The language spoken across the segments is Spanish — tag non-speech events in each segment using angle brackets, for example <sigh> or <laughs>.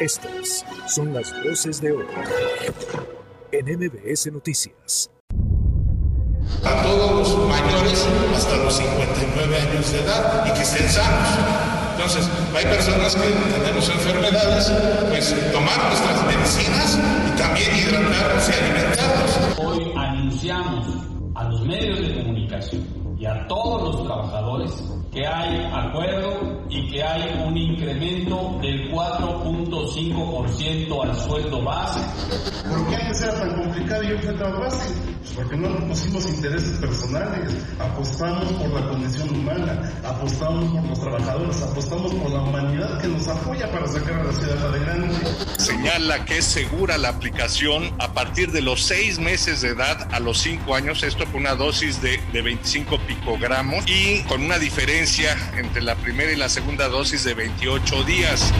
Estas son las voces de hoy en MBS Noticias. A todos los mayores hasta los 59 años de edad y que estén sanos. Entonces, hay personas que tenemos enfermedades, pues tomar nuestras medicinas y también hidratarnos y alimentarnos. Hoy anunciamos a los medios de comunicación y a todos los trabajadores que hay acuerdo y que hay un incremento del 4.5% al sueldo base. ¿Por qué antes era tan complicado y hoy fue tan fácil? Porque no pusimos intereses personales, apostamos por la condición humana, apostamos por los trabajadores, apostamos por la humanidad que nos apoya para sacar a la ciudad adelante. Señala que es segura la aplicación a partir de los seis meses de edad a los cinco años, esto con una dosis de, de 25 picogramos y con una diferencia entre la primera y la segunda dosis de 28 días.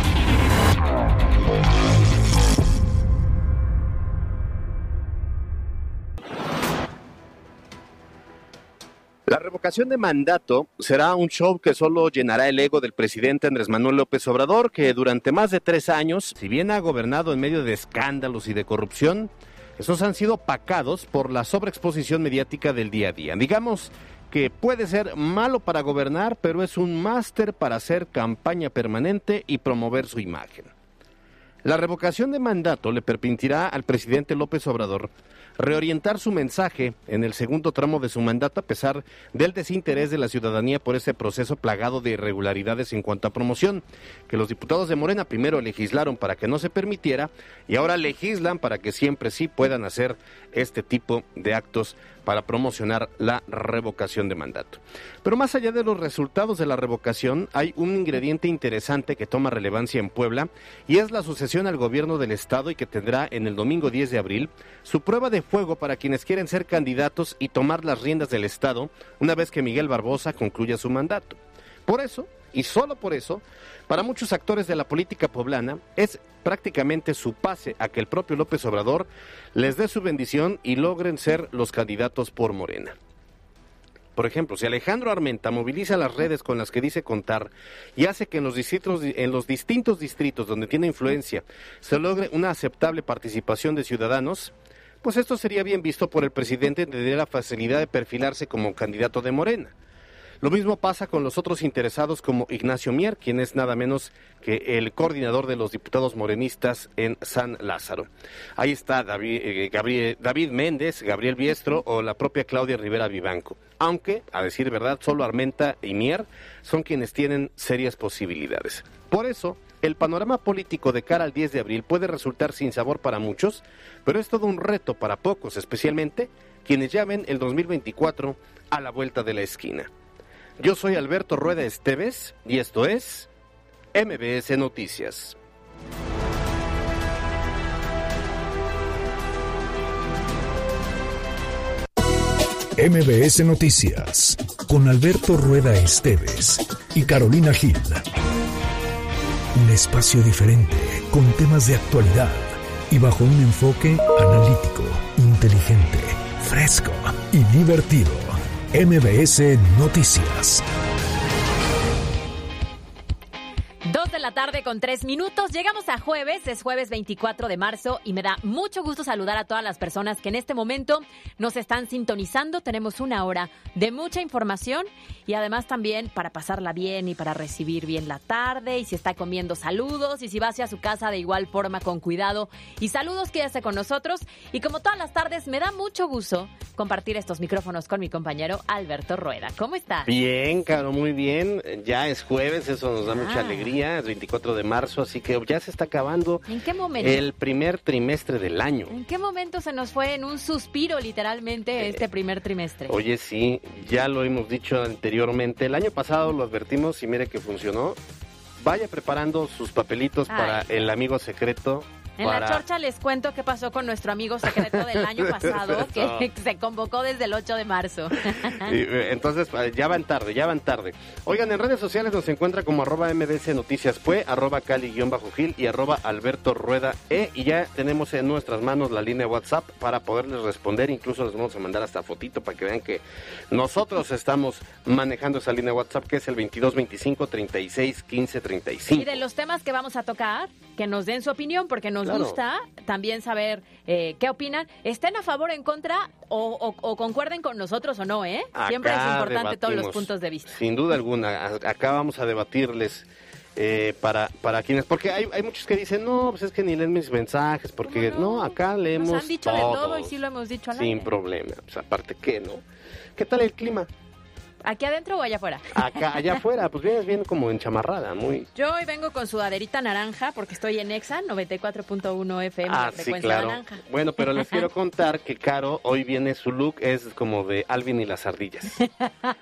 La revocación de mandato será un show que solo llenará el ego del presidente Andrés Manuel López Obrador, que durante más de tres años, si bien ha gobernado en medio de escándalos y de corrupción, esos han sido pacados por la sobreexposición mediática del día a día. Digamos que puede ser malo para gobernar, pero es un máster para hacer campaña permanente y promover su imagen. La revocación de mandato le permitirá al presidente López Obrador reorientar su mensaje en el segundo tramo de su mandato a pesar del desinterés de la ciudadanía por ese proceso plagado de irregularidades en cuanto a promoción, que los diputados de Morena primero legislaron para que no se permitiera y ahora legislan para que siempre sí puedan hacer este tipo de actos para promocionar la revocación de mandato. Pero más allá de los resultados de la revocación, hay un ingrediente interesante que toma relevancia en Puebla y es la sucesión al gobierno del Estado y que tendrá en el domingo 10 de abril su prueba de fuego para quienes quieren ser candidatos y tomar las riendas del Estado una vez que Miguel Barbosa concluya su mandato. Por eso, y solo por eso, para muchos actores de la política poblana es prácticamente su pase a que el propio López Obrador les dé su bendición y logren ser los candidatos por Morena. Por ejemplo, si Alejandro Armenta moviliza las redes con las que dice contar y hace que en los, distritos, en los distintos distritos donde tiene influencia se logre una aceptable participación de ciudadanos, pues esto sería bien visto por el presidente de la facilidad de perfilarse como candidato de Morena. Lo mismo pasa con los otros interesados como Ignacio Mier, quien es nada menos que el coordinador de los diputados morenistas en San Lázaro. Ahí está David, eh, David Méndez, Gabriel Biestro o la propia Claudia Rivera Vivanco. Aunque, a decir verdad, solo Armenta y Mier son quienes tienen serias posibilidades. Por eso, el panorama político de cara al 10 de abril puede resultar sin sabor para muchos, pero es todo un reto para pocos, especialmente quienes ya ven el 2024 a la vuelta de la esquina. Yo soy Alberto Rueda Esteves y esto es MBS Noticias. MBS Noticias con Alberto Rueda Esteves y Carolina Gil. Un espacio diferente con temas de actualidad y bajo un enfoque analítico, inteligente, fresco y divertido. MBS Noticias. Dos de la tarde con tres minutos. Llegamos a jueves, es jueves 24 de marzo y me da mucho gusto saludar a todas las personas que en este momento nos están sintonizando. Tenemos una hora de mucha información y además también para pasarla bien y para recibir bien la tarde y si está comiendo saludos y si va hacia su casa de igual forma con cuidado y saludos quédese con nosotros y como todas las tardes me da mucho gusto compartir estos micrófonos con mi compañero Alberto Rueda. ¿Cómo estás? Bien, Caro, muy bien. Ya es jueves, eso nos da mucha Ah. Alegría. Es 24 de marzo, así que ya se está acabando ¿En qué momento? el primer trimestre del año. ¿En qué momento se nos fue en un suspiro literalmente este primer trimestre? Oye, sí, ya lo hemos dicho anteriormente. El año pasado lo advertimos y mire que funcionó. Vaya preparando sus papelitos Ay. para el amigo secreto En la chorcha les cuento qué pasó con nuestro amigo secreto del año <laughs> pasado, que se convocó desde el 8 de marzo. Eh, entonces, eh, ya van tarde, ya van tarde. Oigan, en redes sociales nos encuentra como arroba MDC Noticias Fue, arroba Cali-Gil y arroba Alberto Rueda E. Y ya tenemos en nuestras manos la línea WhatsApp para poderles responder. Incluso les vamos a mandar hasta fotito para que vean que nosotros estamos manejando esa línea WhatsApp que es el 22 25 36 15 35. Y de los temas que vamos a tocar, que nos den su opinión, porque nos gusta también saber eh, qué opinan. ¿Estén a favor, en contra o, concuerden con nosotros o no? ¿eh? Siempre es importante todos los puntos de vista. Sin duda alguna. Acá vamos a debatirles. Eh, para, para quienes, porque hay, hay muchos que dicen, no, pues es que ni leen mis mensajes, porque no? acá leemos. Nos han dicho de todo y sí lo hemos dicho Sin problema, pues aparte que no. ¿Qué tal el clima? ¿Aquí adentro o allá afuera? Acá, allá afuera, pues vienes bien como en chamarrada, muy... Yo hoy vengo con sudaderita naranja porque estoy en EXA 94.1 FM, ah, sí, claro. naranja. Bueno, pero les quiero <laughs> contar que Caro, hoy viene su look, es como de Alvin y las ardillas.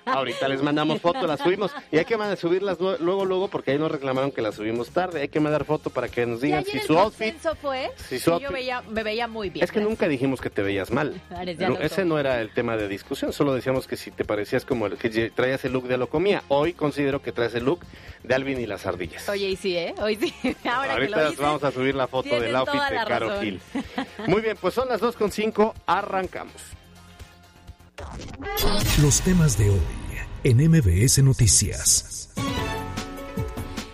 Ahorita les mandamos foto, las subimos, y hay que subirlas luego, luego, porque ahí nos reclamaron que las subimos tarde, hay que mandar foto para que nos digan si su outfit... fue, si yo veía, me veía muy bien. Es que nunca dijimos que te veías mal. <laughs> Ese no era el tema de discusión, solo decíamos que si te parecías como el que traías el look de Locomía. Hoy considero que traes el look de Alvin y las ardillas. Oye, y sí, ¿eh? Hoy sí. <laughs> Ahora Ahorita vamos a subir la foto del outfit de Caro Gil. Muy bien, pues son las 2.5, arrancamos. Los temas de hoy en MBS Noticias.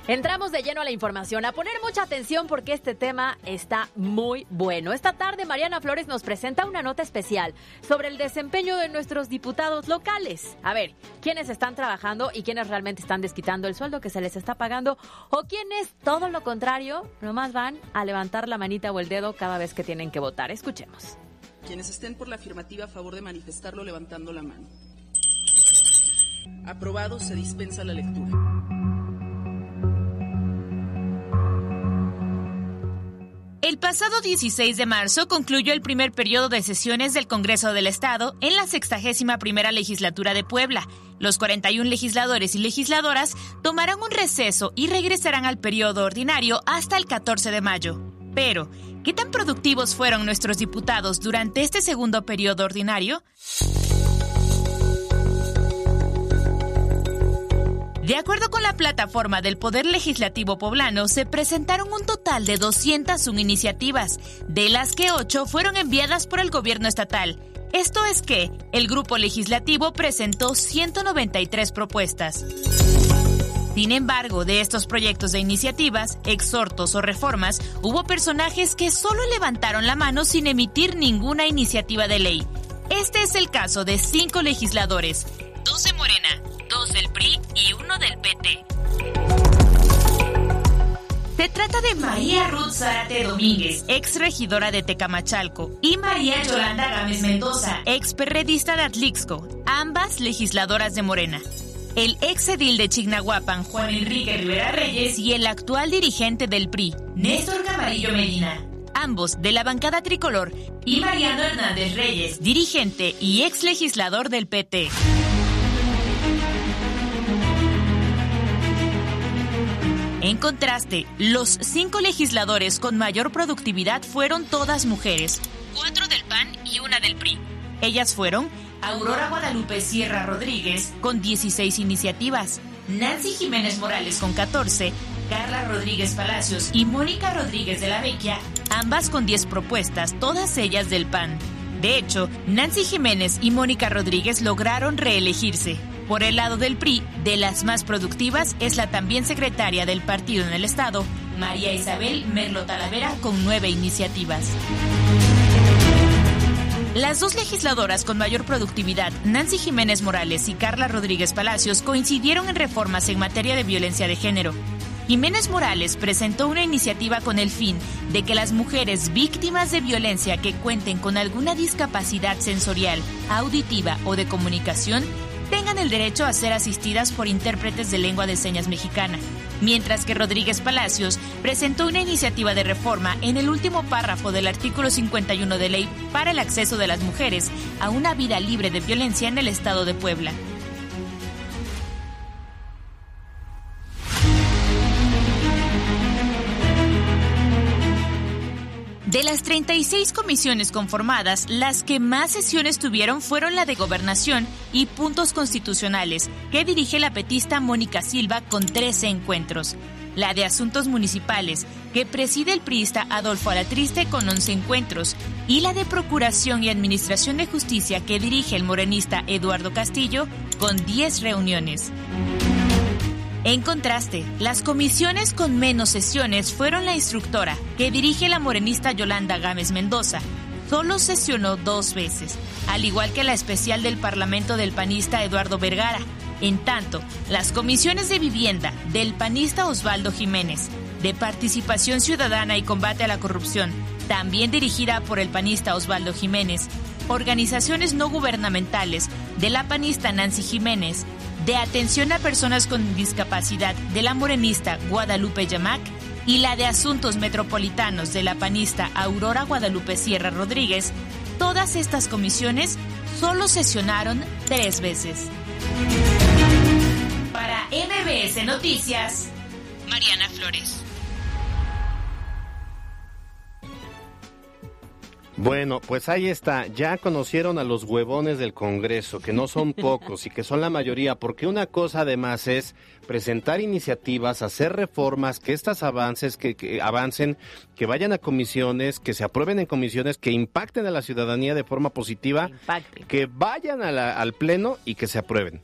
Entramos de lleno a la información, a poner mucha atención porque este tema está muy bueno. Esta tarde Mariana Flores nos presenta una nota especial sobre el desempeño de nuestros diputados locales. A ver, quiénes están trabajando y quiénes realmente están desquitando el sueldo que se les está pagando o quiénes, todo lo contrario, nomás van a levantar la manita o el dedo cada vez que tienen que votar. Escuchemos. Quienes estén por la afirmativa a favor de manifestarlo levantando la mano. Aprobado, se dispensa la lectura. El pasado 16 de marzo concluyó el primer periodo de sesiones del Congreso del Estado en la 61 primera legislatura de Puebla. Los 41 legisladores y legisladoras tomarán un receso y regresarán al periodo ordinario hasta el 14 de mayo. Pero, ¿qué tan productivos fueron nuestros diputados durante este segundo periodo ordinario? De acuerdo con la plataforma del Poder Legislativo Poblano, se presentaron un total de 201 iniciativas, de las que 8 fueron enviadas por el gobierno estatal. Esto es que el grupo legislativo presentó 193 propuestas. Sin embargo, de estos proyectos de iniciativas, exhortos o reformas, hubo personajes que solo levantaron la mano sin emitir ninguna iniciativa de ley. Este es el caso de cinco legisladores, dos de Morena, dos del PRI y uno del PT. Se trata de María Ruth Zárate Domínguez, ex regidora de Tecamachalco, y María Yolanda Gámez Mendoza, ex perredista de Atlixco, ambas legisladoras de Morena. El ex edil de Chignahuapan, Juan Enrique Rivera Reyes, y el actual dirigente del PRI, Néstor Camarillo Medina, ambos de la bancada tricolor, y Mariano Hernández Reyes, dirigente y ex legislador del PT. En contraste, los cinco legisladores con mayor productividad fueron todas mujeres, cuatro del PAN y una del PRI. Ellas fueron Aurora Guadalupe Sierra Rodríguez con 16 iniciativas, Nancy Jiménez Morales con 14, Carla Rodríguez Palacios y Mónica Rodríguez de la Vecchia, ambas con 10 propuestas, todas ellas del PAN. De hecho, Nancy Jiménez y Mónica Rodríguez lograron reelegirse. Por el lado del PRI, de las más productivas es la también secretaria del partido en el Estado, María Isabel Merlo Talavera, con nueve iniciativas. Las dos legisladoras con mayor productividad, Nancy Jiménez Morales y Carla Rodríguez Palacios, coincidieron en reformas en materia de violencia de género. Jiménez Morales presentó una iniciativa con el fin de que las mujeres víctimas de violencia que cuenten con alguna discapacidad sensorial, auditiva o de comunicación tengan el derecho a ser asistidas por intérpretes de lengua de señas mexicana, mientras que Rodríguez Palacios presentó una iniciativa de reforma en el último párrafo del artículo 51 de ley para el acceso de las mujeres a una vida libre de violencia en el estado de Puebla. De las 36 comisiones conformadas, las que más sesiones tuvieron fueron la de Gobernación y Puntos Constitucionales, que dirige la petista Mónica Silva con 13 encuentros. La de Asuntos Municipales, que preside el priista Adolfo Alatriste con 11 encuentros. Y la de Procuración y Administración de Justicia, que dirige el morenista Eduardo Castillo, con 10 reuniones. En contraste, las comisiones con menos sesiones fueron la instructora, que dirige la morenista Yolanda Gámez Mendoza. Solo sesionó dos veces, al igual que la especial del Parlamento del panista Eduardo Vergara. En tanto, las comisiones de vivienda del panista Osvaldo Jiménez, de participación ciudadana y combate a la corrupción, también dirigida por el panista Osvaldo Jiménez, organizaciones no gubernamentales de la panista Nancy Jiménez, de atención a personas con discapacidad de la morenista Guadalupe Yamac y la de asuntos metropolitanos de la panista Aurora Guadalupe Sierra Rodríguez, todas estas comisiones solo sesionaron tres veces. Para MBS Noticias, Mariana Flores. Bueno, pues ahí está. Ya conocieron a los huevones del Congreso, que no son <laughs> pocos y que son la mayoría, porque una cosa además es presentar iniciativas, hacer reformas, que estas avances, que, avancen, que vayan a comisiones, que se aprueben en comisiones, que impacten a la ciudadanía de forma positiva, que vayan al Pleno y que se aprueben.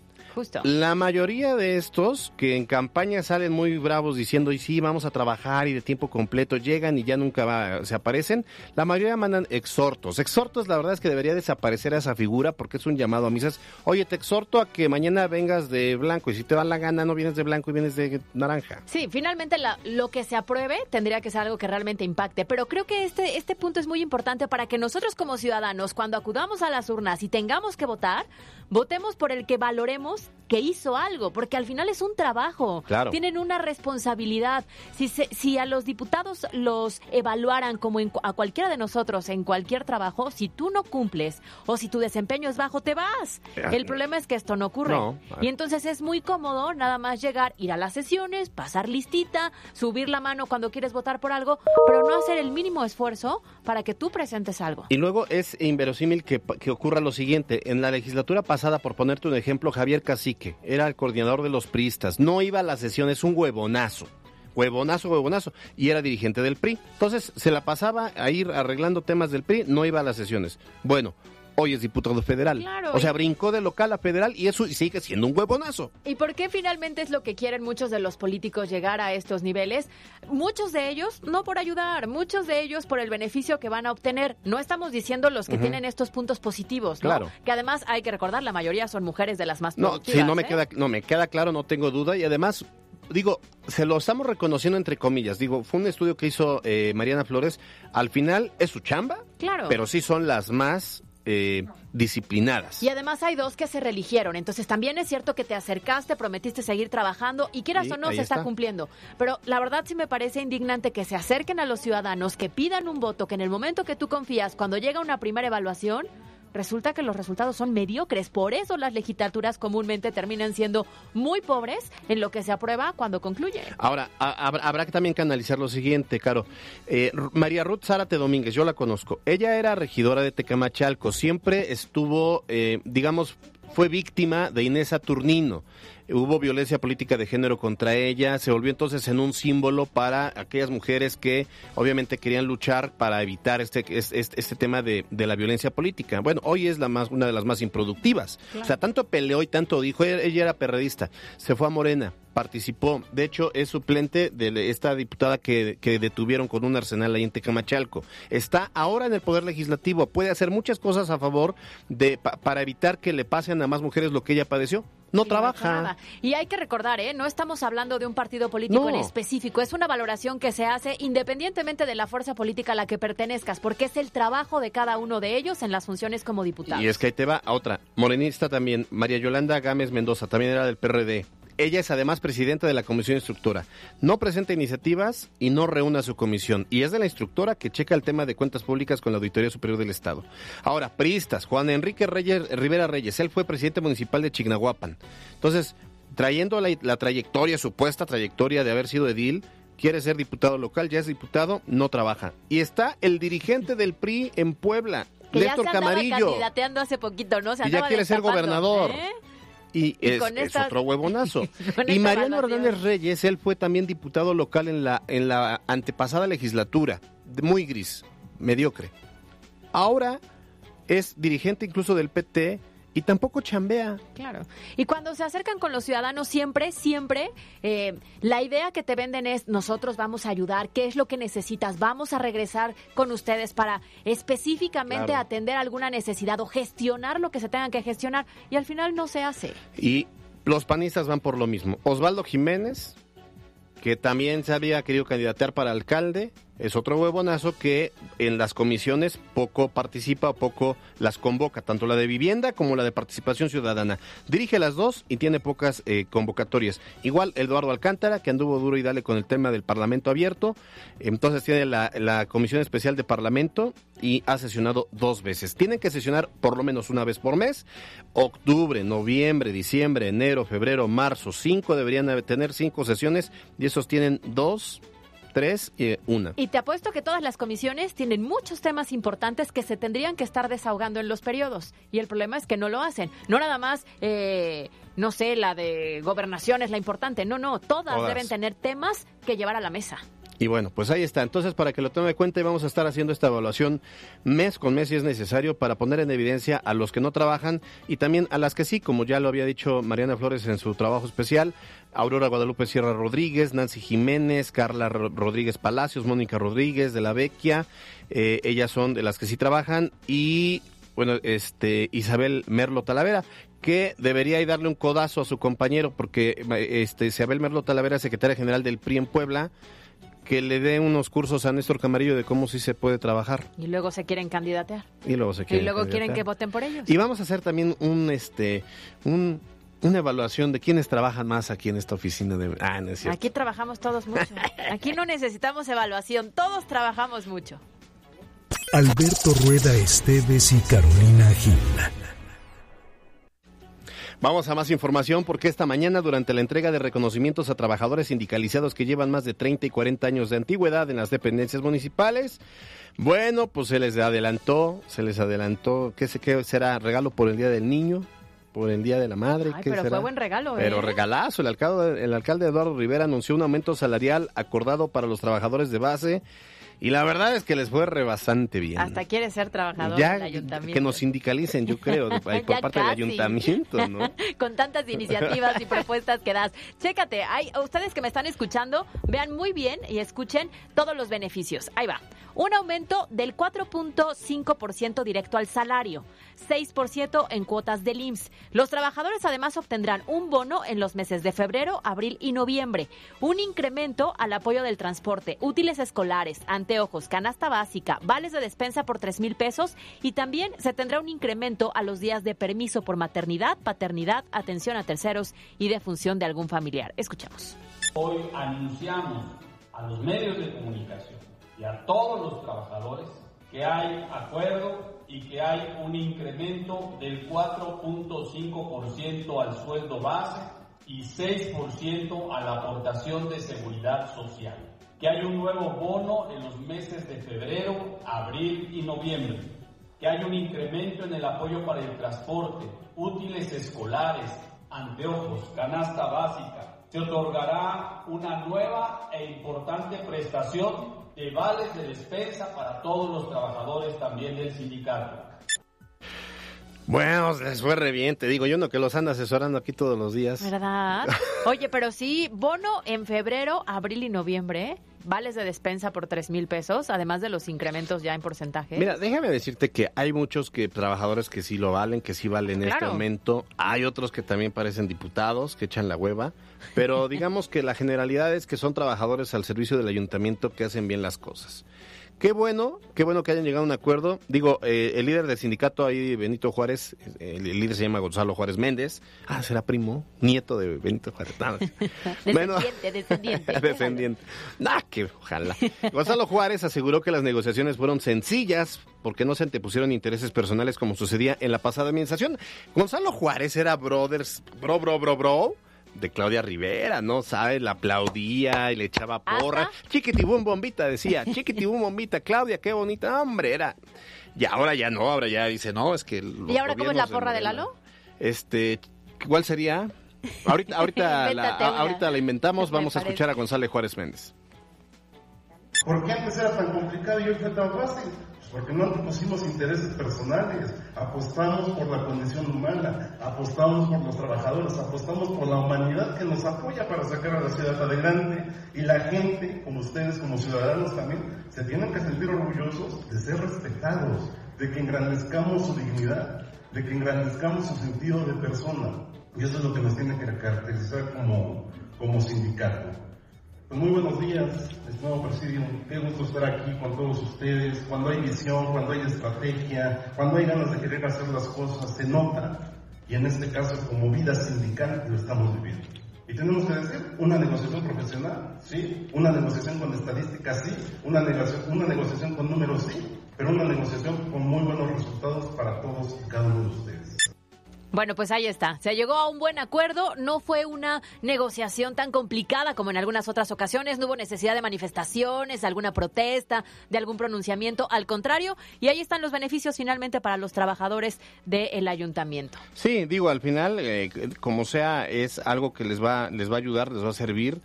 La mayoría de estos que en campaña salen muy bravos diciendo, y sí, vamos a trabajar y de tiempo completo, llegan y ya nunca se aparecen, la mayoría mandan exhortos. Exhortos, la verdad es que debería desaparecer esa figura porque es un llamado a misas. Oye, te exhorto a que mañana vengas de blanco y si te da la gana no vienes de blanco y vienes de naranja. Sí, finalmente lo que se apruebe tendría que ser algo que realmente impacte, pero creo que este, este punto es muy importante para que nosotros como ciudadanos, cuando acudamos a las urnas y tengamos que votar, votemos por el que valoremos que hizo algo, porque al final es un trabajo. Tienen una responsabilidad. Si, si a los diputados los evaluaran como a cualquiera de nosotros en cualquier trabajo, si tú no cumples o si tu desempeño es bajo, te vas. El problema es que esto no ocurre. Y entonces es muy cómodo nada más llegar, ir a las sesiones, pasar listita, subir la mano cuando quieres votar por algo, pero no hacer el mínimo esfuerzo para que tú presentes algo. Y luego es inverosímil que, que ocurra lo siguiente. En la legislatura pasada, por ponerte un ejemplo, Javier Cacique era el coordinador de los priistas, no iba a las sesiones, un huevonazo huevonazo, huevonazo, y era dirigente del PRI. Entonces se la pasaba a ir arreglando temas del PRI, no iba a las sesiones. Bueno, hoy es diputado federal. o sea, brincó de local a federal y eso sigue siendo un huevonazo. ¿Y por qué finalmente es lo que quieren muchos de los políticos llegar a estos niveles? Muchos de ellos no por ayudar, muchos de ellos por el beneficio que van a obtener. No estamos diciendo los que tienen estos puntos positivos, ¿no? Claro. Que además hay que recordar, la mayoría son mujeres de las más No, sí, no me ¿eh? queda no me queda claro, no tengo duda y además digo, se lo estamos reconociendo entre comillas. Digo, fue un estudio que hizo eh, Mariana Flores. Al final es su chamba, claro. pero sí son las más eh, disciplinadas. Y además hay dos que se religieron, entonces también es cierto que te acercaste, prometiste seguir trabajando y quieras o no se está. cumpliendo. Pero la verdad sí me parece indignante que se acerquen a los ciudadanos, que pidan un voto, que en el momento que tú confías, cuando llega una primera evaluación, resulta que los resultados son mediocres. Por eso las legislaturas comúnmente terminan siendo muy pobres en lo que se aprueba cuando concluye. Ahora, habrá que también que analizar lo siguiente, Caro. Eh, María Ruth Zárate Domínguez, yo la conozco. Ella era regidora de Tecamachalco, siempre estuvo, eh, digamos, fue víctima de Inés Saturnino hubo violencia política de género contra ella, se volvió entonces en un símbolo para aquellas mujeres que obviamente querían luchar para evitar este, este, este tema de, la violencia política. Bueno, hoy es la más, una de las más improductivas. O sea, tanto peleó y tanto dijo, ella era perredista, se fue a Morena, participó, de hecho es suplente de esta diputada que, que detuvieron con un arsenal ahí en Tecamachalco. Está ahora en el Poder Legislativo, puede hacer muchas cosas a favor de para evitar que le pasen a más mujeres lo que ella padeció no trabaja. y hay que recordar, ¿eh? no estamos hablando de un partido político en específico, es una valoración que se hace independientemente de la fuerza política a la que pertenezcas, porque es el trabajo de cada uno de ellos en las funciones como diputado. Y es que ahí te va a otra, morenista también, María Yolanda Gámez Mendoza, también era del PRD. Ella es además presidenta de la comisión instructora. No presenta iniciativas y no reúne a su comisión. Y es de la instructora que checa el tema de cuentas públicas con la Auditoría Superior del Estado. Ahora, priistas, Juan Enrique Reyes, Rivera Reyes, él fue presidente municipal de Chignahuapan. Entonces, trayendo la, la trayectoria, supuesta trayectoria de haber sido edil, quiere ser diputado local, ya es diputado, no trabaja. Y está el dirigente del PRI en Puebla, Que Néstor ya se Camarillo. candidateando hace poquito, ¿no? Se Y ya quiere ser gobernador. ¿eh? Y, Y es, otro huevonazo. <laughs> y Mariano. Hernández Reyes, él fue también diputado local en la, en la antepasada legislatura, muy gris, mediocre. Ahora es dirigente incluso del PT y tampoco chambea. Claro. Y cuando se acercan con los ciudadanos, siempre, siempre, eh, la idea que te venden es, nosotros vamos a ayudar, ¿qué es lo que necesitas? Vamos a regresar con ustedes para específicamente Claro. atender alguna necesidad o gestionar lo que se tengan que gestionar. Y al final no se hace. Y los panistas van por lo mismo. Osvaldo Jiménez, que también se había querido candidatear para alcalde, es otro huevonazo que en las comisiones poco participa, poco las convoca, tanto la de vivienda como la de participación ciudadana. Dirige las dos y tiene pocas eh, convocatorias. Igual Eduardo Alcántara, que anduvo duro y dale con el tema del Parlamento abierto, entonces tiene la, la Comisión Especial de Parlamento y ha sesionado dos veces. Tienen que sesionar por lo menos una vez por mes. Octubre, noviembre, diciembre, enero, febrero, marzo, cinco deberían tener cinco sesiones y esos tienen dos, tres y una. Y te apuesto que todas las comisiones tienen muchos temas importantes que se tendrían que estar desahogando en los periodos. Y el problema es que no lo hacen. No nada más, eh, no sé, la de gobernación es la importante. No, no, todas, Todas. deben tener temas que llevar a la mesa. Y bueno, pues ahí está. Entonces, para que lo tome en cuenta, vamos a estar haciendo esta evaluación mes con mes si es necesario para poner en evidencia a los que no trabajan y también a las que sí, como ya lo había dicho Mariana Flores en su trabajo especial, Aurora Guadalupe Sierra Rodríguez, Nancy Jiménez, Carla Ro- Rodríguez Palacios, Mónica Rodríguez de la Vecchia, eh, ellas son de las que sí trabajan y bueno, este Isabel Merlo Talavera, que debería darle un codazo a su compañero porque este Isabel Merlo Talavera, secretaria general del PRI en Puebla, que le dé unos cursos a Néstor Camarillo de cómo sí se puede trabajar Y luego se quieren candidatear. y luego se Y quieren luego quieren que voten por ellos. Y vamos a hacer también un este un una evaluación de quiénes trabajan más aquí en esta oficina de Ah, no es cierto. Aquí trabajamos todos mucho. Aquí no necesitamos evaluación, todos trabajamos mucho. Alberto Rueda Esteves y Carolina Gil. Vamos a más información porque esta mañana durante la entrega de reconocimientos a trabajadores sindicalizados que llevan más de 30 y 40 años de antigüedad en las dependencias municipales, bueno, pues se les adelantó, se les adelantó, ¿qué, qué será? ¿Regalo por el Día del Niño? ¿Por el Día de la Madre? Ay, ¿Qué pero será? fue buen regalo, ¿eh? Pero regalazo, el alcalde, el alcalde Eduardo Rivera anunció un aumento salarial acordado para los trabajadores de base y la verdad es que les fue rebasante bien. Hasta quiere ser trabajador ya del ayuntamiento. que nos sindicalicen, yo creo, <laughs> por parte del ayuntamiento, ¿no? <laughs> Con tantas iniciativas y propuestas que das. Chécate, hay, ustedes que me están escuchando, vean muy bien y escuchen todos los beneficios. Ahí va. Un aumento del 4.5% directo al salario, 6% en cuotas del IMSS. Los trabajadores además obtendrán un bono en los meses de febrero, abril y noviembre, un incremento al apoyo del transporte, útiles escolares, anteojos, canasta básica, vales de despensa por 3 mil pesos y también se tendrá un incremento a los días de permiso por maternidad, paternidad, atención a terceros y defunción de algún familiar. Escuchamos. Hoy anunciamos a los medios de comunicación y a todos los trabajadores que hay acuerdo y que hay un incremento del 4.5% al sueldo base y 6% a la aportación de seguridad social. Que hay un nuevo bono en los meses de febrero, abril y noviembre. Que hay un incremento en el apoyo para el transporte, útiles escolares, anteojos, canasta básica. Se otorgará una nueva e importante prestación de vales de despensa para todos los trabajadores también del sindicato. Bueno, les fue re bien, te digo, yo no que los ando asesorando aquí todos los días. ¿Verdad? <laughs> Oye, pero sí, bono en febrero, abril y noviembre, ¿eh? Vales de despensa por 3 mil pesos, además de los incrementos ya en porcentaje. Mira, déjame decirte que hay muchos que trabajadores que sí lo valen, que sí valen este Claro. aumento. Hay otros que también parecen diputados, que echan la hueva. Pero <laughs> digamos que la generalidad es que son trabajadores al servicio del ayuntamiento que hacen bien las cosas. Qué bueno, qué bueno que hayan llegado a un acuerdo. Digo, eh, el líder del sindicato ahí, Benito Juárez, eh, el líder se llama Gonzalo Juárez Méndez. Ah, será primo, nieto de Benito Juárez. <laughs> Bueno. Descendiente, descendiente. <laughs> Descendiente. Nah, que ojalá. Gonzalo Juárez aseguró que las negociaciones fueron sencillas porque no se antepusieron intereses personales como sucedía en la pasada administración. Gonzalo Juárez era brothers, bro, bro, bro, bro, de Claudia Rivera, ¿no? ¿Sabe? La aplaudía y le echaba porra. Chiquitibum bombita, decía. <laughs> Chiquitibum bombita. Claudia, qué bonita. Hombre, era... Y ahora ya no, ahora ya dice, no, es que... ¿Y ahora cómo es la porra de Lalo? Este, ¿cuál sería? Ahorita, ahorita, <laughs> la, ahorita la inventamos, <laughs> vamos a escuchar a González Juárez Méndez. ¿Por qué antes era tan complicado y hoy fue tan fácil? Porque no pusimos intereses personales, apostamos por la condición humana, apostamos por los trabajadores, apostamos por la humanidad que nos apoya para sacar a la ciudad adelante y la gente, como ustedes, como ciudadanos también, se tienen que sentir orgullosos de ser respetados, de que engrandezcamos su dignidad, de que engrandezcamos su sentido de persona. Y eso es lo que nos tiene que caracterizar como, como sindicato. Muy buenos días, estimado presidio. Qué gusto estar aquí con todos ustedes. Cuando hay visión, cuando hay estrategia, cuando hay ganas de querer hacer las cosas, se nota. Y en este caso, como vida sindical, lo estamos viviendo. Y tenemos que decir, una negociación profesional, sí, una negociación con estadísticas, sí, una negociación con números, sí, pero una negociación con muy buenos resultados para todos y cada uno de ustedes. Bueno, pues ahí está. Se llegó a un buen acuerdo. No fue una negociación tan complicada como en algunas otras ocasiones. No hubo necesidad de manifestaciones, alguna protesta, de algún pronunciamiento. Al contrario, y ahí están los beneficios finalmente para los trabajadores del ayuntamiento. Sí, digo, al final, eh, como sea, es algo que les va, les va a ayudar, les va a servir.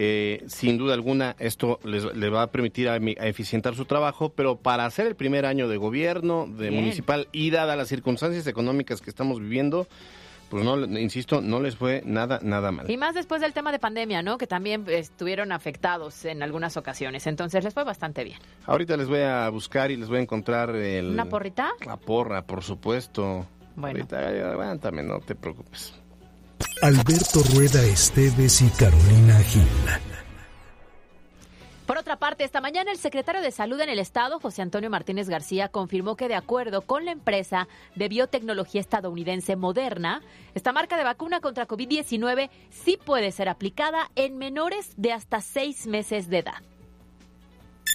Eh, sin duda alguna, esto les, va a permitir a, eficientar su trabajo, pero para hacer el primer año de gobierno, de municipal, y dadas las circunstancias económicas que estamos viviendo, pues no, insisto, no les fue nada, nada mal. Y más después del tema de pandemia, ¿no? Que también estuvieron afectados en algunas ocasiones. Entonces les fue bastante bien. Ahorita les voy a buscar y les voy a encontrar el... ¿Una porrita? La porra, por supuesto. Bueno. Ahorita, aguántame, no te preocupes. Alberto Rueda Esteves y Carolina Gil. Por otra parte, esta mañana el secretario de Salud en el Estado, José Antonio Martínez García, confirmó que de acuerdo con la empresa de biotecnología estadounidense Moderna, esta marca de vacuna contra COVID-19 sí puede ser aplicada en menores de hasta seis meses de edad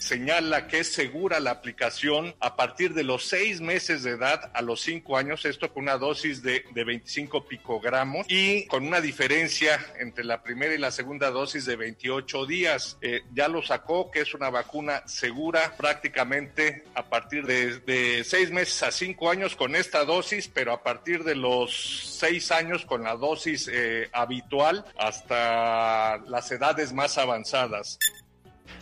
señala que es segura la aplicación a partir de los seis meses de edad a los cinco años, esto con una dosis de, de 25 picogramos y con una diferencia entre la primera y la segunda dosis de 28 días. Eh, ya lo sacó, que es una vacuna segura prácticamente a partir de, seis meses a cinco años con esta dosis, pero a partir de los seis años con la dosis eh, habitual hasta las edades más avanzadas.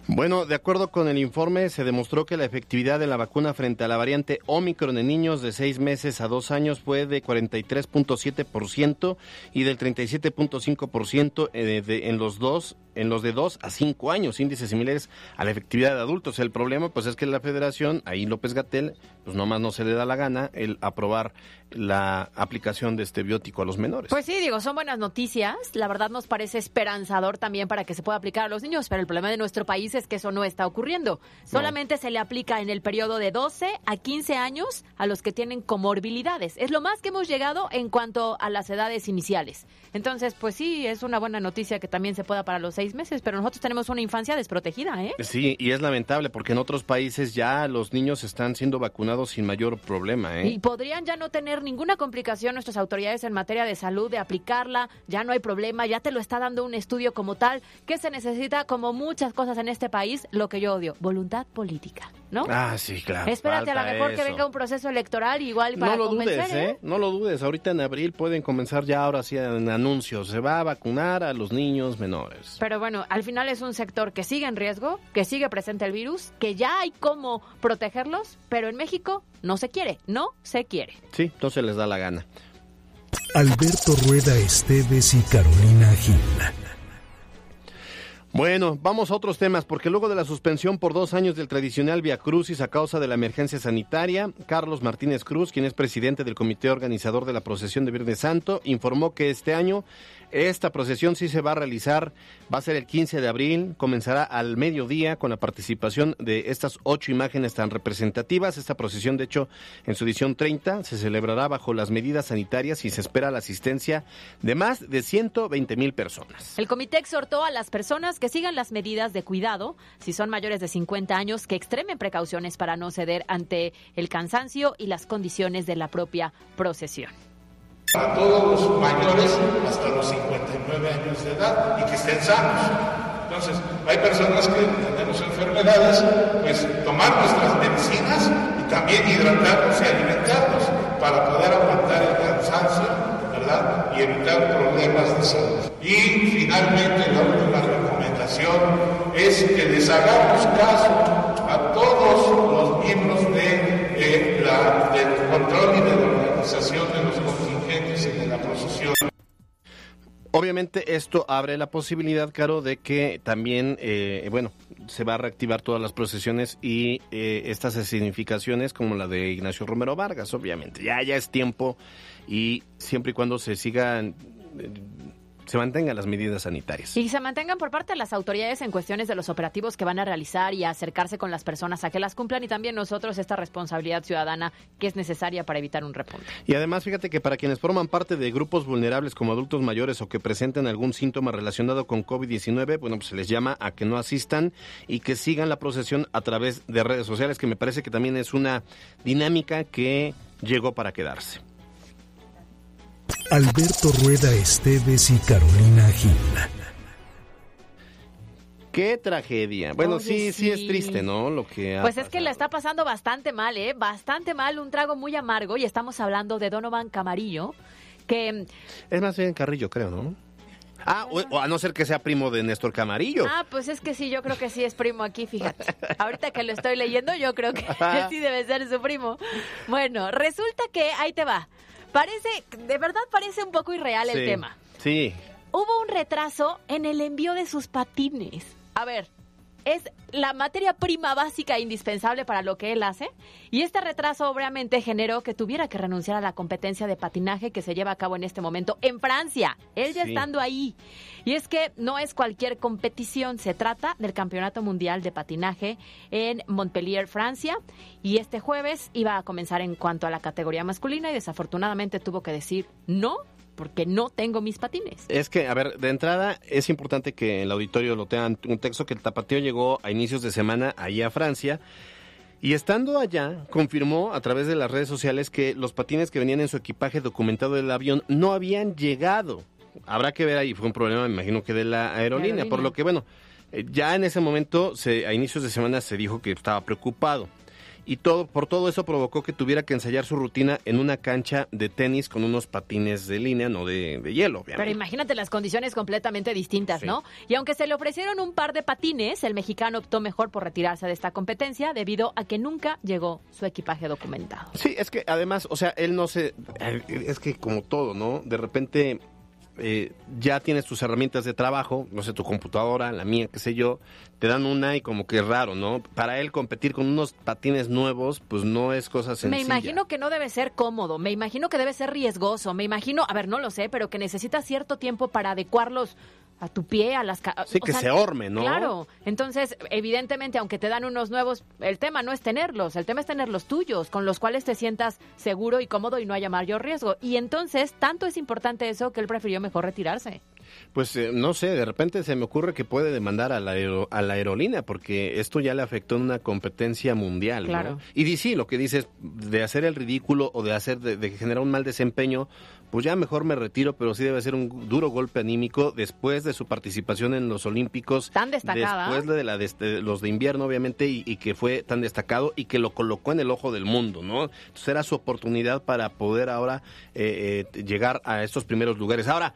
Bueno, de acuerdo con el informe, se demostró que la efectividad de la vacuna frente a la variante Omicron en niños de 6 meses a 2 años fue de 43.7% y del 37.5% eh, en los dos en los de 2 a 5 años, índices similares a la efectividad de adultos. El problema pues es que la federación, ahí López Gatel, pues nomás no se le da la gana el aprobar la aplicación de este biótico a los menores. Pues sí, digo, son buenas noticias. La verdad nos parece esperanzador también para que se pueda aplicar a los niños, pero el problema de nuestro país es que eso no está ocurriendo. Solamente se le aplica en el periodo de 12 a 15 años a los que tienen comorbilidades. Es lo más que hemos llegado en cuanto a las edades iniciales. Entonces, pues sí, es una buena noticia que también se pueda para los seis meses, pero nosotros tenemos una infancia desprotegida, ¿eh? Sí, y es lamentable porque en otros países ya los niños están siendo vacunados sin mayor problema, ¿eh? Y podrían ya no tener ninguna complicación nuestras autoridades en materia de salud de aplicarla, ya no hay problema, ya te lo está dando un estudio como tal, que se necesita como muchas cosas en este país, lo que yo odio, voluntad política. ¿No? Ah, sí, claro. Espérate a lo mejor que venga un proceso electoral igual para No lo dudes, ¿eh? ¿eh? No lo dudes. Ahorita en abril pueden comenzar ya ahora sí en anuncios. Se va a vacunar a los niños menores. Pero bueno, al final es un sector que sigue en riesgo, que sigue presente el virus, que ya hay cómo protegerlos, pero en México no se quiere, no se quiere. Sí, no se les da la gana. Alberto Rueda Esteves y Carolina Gil. Bueno, vamos a otros temas, porque luego de la suspensión por dos años del tradicional Via Crucis a causa de la emergencia sanitaria, Carlos Martínez Cruz, quien es presidente del comité organizador de la procesión de Viernes Santo, informó que este año esta procesión sí se va a realizar, va a ser el 15 de abril, comenzará al mediodía con la participación de estas ocho imágenes tan representativas. Esta procesión, de hecho, en su edición 30 se celebrará bajo las medidas sanitarias y se espera la asistencia de más de 120 mil personas. El comité exhortó a las personas que sigan las medidas de cuidado, si son mayores de 50 años, que extremen precauciones para no ceder ante el cansancio y las condiciones de la propia procesión. a todos los mayores hasta los 59 años de edad y que estén sanos. Entonces, hay personas que tenemos enfermedades, pues tomar nuestras medicinas y también hidratarnos y alimentarnos para poder aguantar el cansancio, ¿verdad? Y evitar problemas de salud. Y finalmente, la última es que les hagamos caso a todos los miembros de, la, del control y de la organización de los contingentes y de la procesión. Obviamente esto abre la posibilidad, Caro, de que también, eh, bueno, se va a reactivar todas las procesiones y eh, estas significaciones como la de Ignacio Romero Vargas, obviamente. Ya, ya es tiempo y siempre y cuando se sigan eh, se mantengan las medidas sanitarias. Y se mantengan por parte de las autoridades en cuestiones de los operativos que van a realizar y acercarse con las personas a que las cumplan y también nosotros esta responsabilidad ciudadana que es necesaria para evitar un repunte. Y además, fíjate que para quienes forman parte de grupos vulnerables como adultos mayores o que presenten algún síntoma relacionado con COVID-19, bueno, pues se les llama a que no asistan y que sigan la procesión a través de redes sociales, que me parece que también es una dinámica que llegó para quedarse. Alberto Rueda Esteves y Carolina Gil. Qué tragedia. Bueno, Oye, sí, sí, es triste, ¿no? Lo que ha Pues es que le está pasando bastante mal, ¿eh? Bastante mal, un trago muy amargo y estamos hablando de Donovan Camarillo, que... Es más bien Carrillo, creo, ¿no? Ah, o, o a no ser que sea primo de Néstor Camarillo. Ah, pues es que sí, yo creo que sí es primo aquí, fíjate. <laughs> Ahorita que lo estoy leyendo, yo creo que <laughs> sí debe ser su primo. Bueno, resulta que ahí te va. Parece, de verdad parece un poco irreal el tema. Sí. Hubo un retraso en el envío de sus patines. A ver, es la materia prima básica e indispensable para lo que él hace. Y este retraso obviamente generó que tuviera que renunciar a la competencia de patinaje que se lleva a cabo en este momento en Francia. Él ya Sí. estando ahí. Y es que no es cualquier competición, se trata del Campeonato Mundial de Patinaje en Montpellier, Francia. Y este jueves iba a comenzar en cuanto a la categoría masculina y desafortunadamente tuvo que decir no porque no tengo mis patines. Es que, a ver, de entrada es importante que el auditorio lo tengan un texto que el tapateo llegó a inicios de semana ahí a Francia. Y estando allá, confirmó a través de las redes sociales que los patines que venían en su equipaje documentado del avión no habían llegado. Habrá que ver ahí, fue un problema, me imagino que de la aerolínea, aerolínea. por lo que, bueno, eh, ya en ese momento, se, a inicios de semana se dijo que estaba preocupado. Y todo, por todo eso provocó que tuviera que ensayar su rutina en una cancha de tenis con unos patines de línea, no de, de hielo, obviamente. Pero imagínate las condiciones completamente distintas, Sí. ¿no? Y aunque se le ofrecieron un par de patines, el mexicano optó mejor por retirarse de esta competencia debido a que nunca llegó su equipaje documentado. Sí, es que además, o sea, él no se... eh, Es que como todo, ¿no? De repente eh, ya tienes tus herramientas de trabajo, no sé, tu computadora, la mía, qué sé yo, te dan una y como que es raro, ¿no? Para él competir con unos patines nuevos, pues no es cosa sencilla. Me imagino que no debe ser cómodo, me imagino que debe ser riesgoso, me imagino, a ver, no lo sé, pero que necesita cierto tiempo para adecuarlos a tu pie, a las... Sí, o que sea, se orme, ¿no? Claro, entonces, evidentemente, aunque te dan unos nuevos, el tema no es tenerlos, el tema es tener los tuyos, con los cuales te sientas seguro y cómodo y no haya mayor riesgo. Y entonces, tanto es importante eso que él prefirió mejor retirarse. Pues eh, no sé, de repente se me ocurre que puede demandar a la, a la aerolínea porque esto ya le afectó en una competencia mundial. ¿no? Claro. Y sí, lo que dices de hacer el ridículo o de hacer de, de generar un mal desempeño, pues ya mejor me retiro, pero sí debe ser un duro golpe anímico después de su participación en los Olímpicos. Tan destacada. Después de, la de los de invierno, obviamente, y, y que fue tan destacado y que lo colocó en el ojo del mundo, ¿no? Entonces era su oportunidad para poder ahora eh, eh, llegar a estos primeros lugares. Ahora,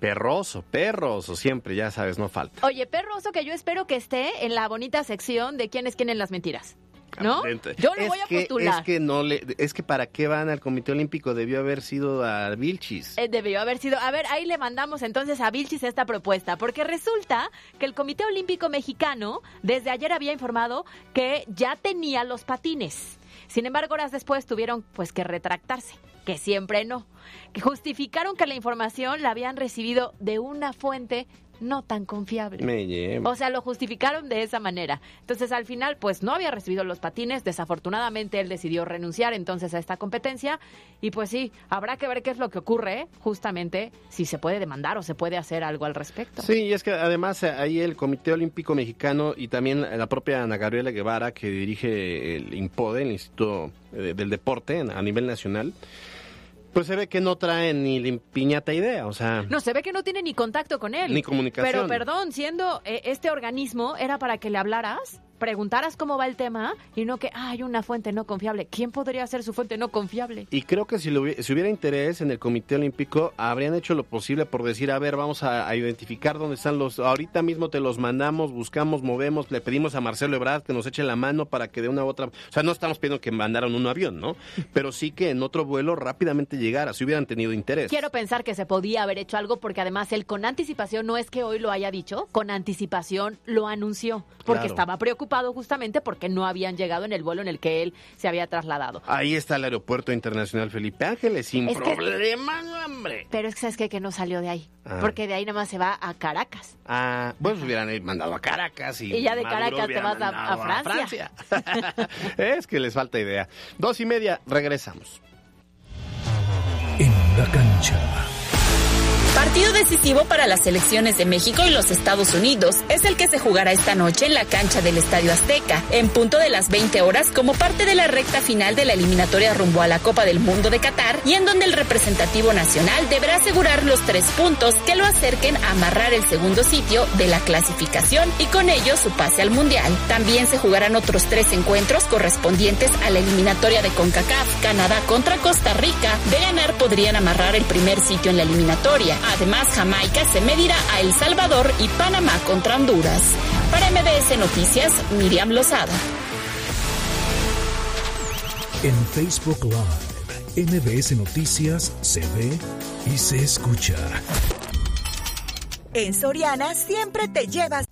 perroso, perroso, siempre, ya sabes, no falta. Oye, perroso, que yo espero que esté en la bonita sección de quién es quién en las mentiras. ¿No? Yo lo es voy a que- postular. Es que no le, es que para qué van al Comité Olímpico debió haber sido a Vilchis. Eh, debió haber sido. A ver, ahí le mandamos entonces a Vilchis esta propuesta, porque resulta que el Comité Olímpico Mexicano desde ayer había informado que ya tenía los patines. Sin embargo, horas después tuvieron pues que retractarse, que siempre no. Que justificaron que la información la habían recibido de una fuente no tan confiable. Me lleva. O sea, lo justificaron de esa manera. Entonces, al final, pues no había recibido los patines. Desafortunadamente, él decidió renunciar entonces a esta competencia. Y pues sí, habrá que ver qué es lo que ocurre, justamente, si se puede demandar o se puede hacer algo al respecto. Sí, y es que además ahí el Comité Olímpico Mexicano y también la propia Ana Gabriela Guevara, que dirige el INPODE, el Instituto eh, del Deporte a nivel nacional, Pues se ve que no trae ni piñata idea, o sea... No, se ve que no tiene ni contacto con él. Ni comunicación. Pero perdón, siendo eh, este organismo, ¿era para que le hablaras? Preguntaras cómo va el tema y no que hay una fuente no confiable. ¿Quién podría ser su fuente no confiable? Y creo que si, hubiera, interés en el Comité Olímpico, habrían hecho lo posible por decir, a ver, vamos a, identificar dónde están los... Ahorita mismo te los mandamos, buscamos, movemos, le pedimos a Marcelo Ebrard que nos eche la mano para que de una u otra... O sea, no estamos pidiendo que mandaran un avión, ¿no? <laughs> Pero sí que en otro vuelo rápidamente llegara, si hubieran tenido interés. Quiero pensar que se podía haber hecho algo porque además él con anticipación, no es que hoy lo haya dicho, con anticipación lo anunció, porque estaba preocupado justamente porque no habían llegado en el vuelo en el que él se había trasladado. Ahí está el aeropuerto internacional Felipe Ángeles, sin problemas, hombre. Pero es que sabes que, que no salió de ahí, ah. porque de ahí nada más se va a Caracas. Ah, bueno, hubieran mandado a Caracas y, y ya de Caracas te vas a, Francia. <laughs> es que les falta idea. Dos y media, regresamos. En la cancha. Partido decisivo para las selecciones de México y los Estados Unidos es el que se jugará esta noche en la cancha del Estadio Azteca, en punto de las 20 horas como parte de la recta final de la eliminatoria rumbo a la Copa del Mundo de Qatar y en donde el representativo nacional deberá asegurar los tres puntos que lo acerquen a amarrar el segundo sitio de la clasificación y con ello su pase al Mundial. También se jugarán otros tres encuentros correspondientes a la eliminatoria de CONCACAF, Canadá contra Costa Rica. De ganar podrían amarrar el primer sitio en la eliminatoria. Además, Jamaica se medirá a El Salvador y Panamá contra Honduras. Para MBS Noticias, Miriam Lozada. En Facebook Live, MBS Noticias se ve y se escucha. En Soriana siempre te llevas.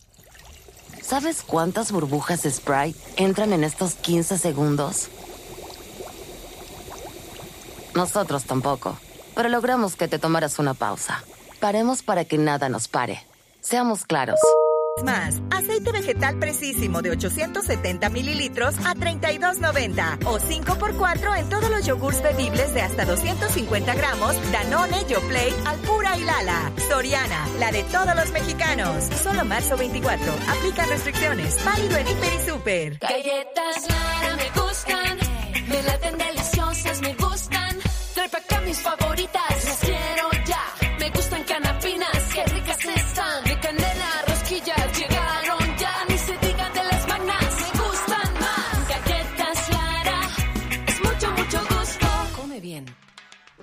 ¿Sabes cuántas burbujas de Sprite entran en estos 15 segundos? Nosotros tampoco pero logramos que te tomaras una pausa. Paremos para que nada nos pare. Seamos claros. Más, aceite vegetal precisísimo de 870 mililitros a 32.90 o 5x4 en todos los yogurts bebibles de hasta 250 gramos, Danone, Yoplait, Alpura y Lala. Soriana, la de todos los mexicanos. Solo marzo 24. Aplica restricciones. Válido en Hiper y Super. Galletas Lara me gustan, me laten deliciosas, me gustan. Pa' acá mis favoritas, las quiero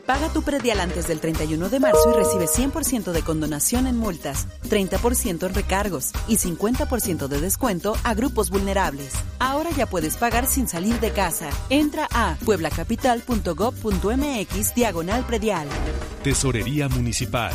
Paga tu predial antes del 31 de marzo y recibe 100% de condonación en multas, 30% en recargos y 50% de descuento a grupos vulnerables. Ahora ya puedes pagar sin salir de casa. Entra a pueblacapital.gov.mx diagonal predial. Tesorería Municipal.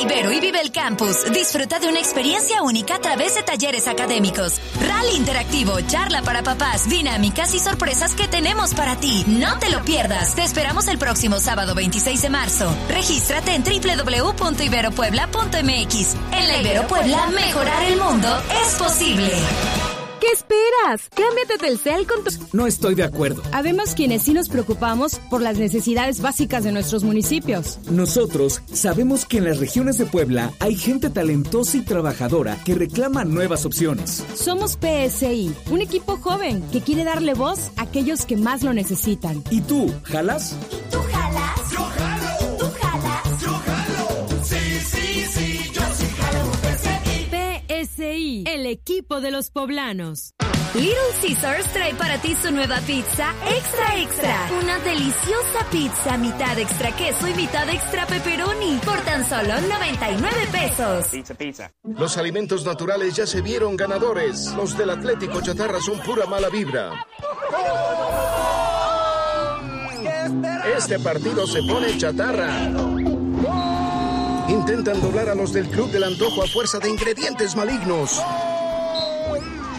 Ibero y vive el campus. Disfruta de una experiencia única a través de talleres académicos. Rally interactivo, charla para papás, dinámicas y sorpresas que tenemos para ti. No te lo pierdas. Te esperamos el próximo sábado 26 de marzo. Regístrate en www.iberopuebla.mx. En la Ibero Puebla, mejorar el mundo es posible. ¿Qué esperas? Cámbiate Telcel con tu... No estoy de acuerdo. Habemos quienes sí nos preocupamos por las necesidades básicas de nuestros municipios. Nosotros sabemos que en las regiones de Puebla hay gente talentosa y trabajadora que reclama nuevas opciones. Somos PSI, un equipo joven que quiere darle voz a aquellos que más lo necesitan. ¿Y tú, jalas? ¿Y tú jalas? Yo jalo. El equipo de los poblanos. Little Caesars trae para ti su nueva pizza extra extra. Una deliciosa pizza, mitad extra queso y mitad extra pepperoni. Por tan solo 99 pesos. Pizza, pizza. Los alimentos naturales ya se vieron ganadores. Los del Atlético Chatarra son pura mala vibra. Este partido se pone chatarra. Intentan doblar a los del Club del Antojo a fuerza de ingredientes malignos.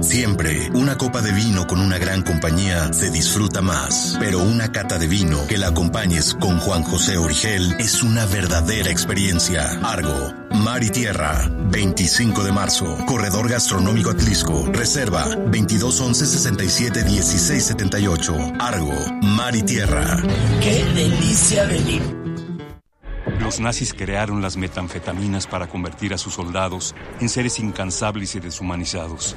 Siempre, una copa de vino con una gran compañía se disfruta más. Pero una cata de vino que la acompañes con Juan José Origel es una verdadera experiencia. Argo, Mar y Tierra, 25 de marzo. Corredor Gastronómico Atlisco. Reserva 2211 67 16 78. Argo, Mar y Tierra. ¡Qué delicia venir! Los nazis crearon las metanfetaminas para convertir a sus soldados en seres incansables y deshumanizados.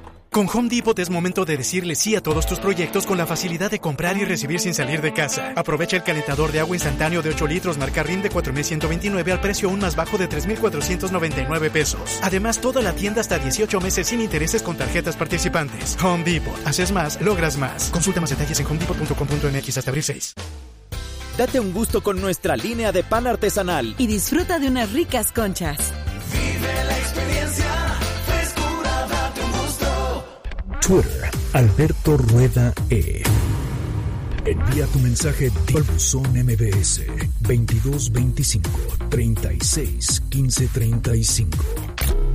Con Home Depot es momento de decirle sí a todos tus proyectos con la facilidad de comprar y recibir sin salir de casa. Aprovecha el calentador de agua instantáneo de 8 litros marca RIM de 4.129 al precio aún más bajo de 3.499 pesos. Además, toda la tienda hasta 18 meses sin intereses con tarjetas participantes. Home Depot. Haces más, logras más. Consulta más detalles en homedepot.com.mx hasta abril 6. Date un gusto con nuestra línea de pan artesanal. Y disfruta de unas ricas conchas. Vive la experiencia, Twitter, Alberto Rueda E. Envía tu mensaje al buzón MBS 2225 36 15 35.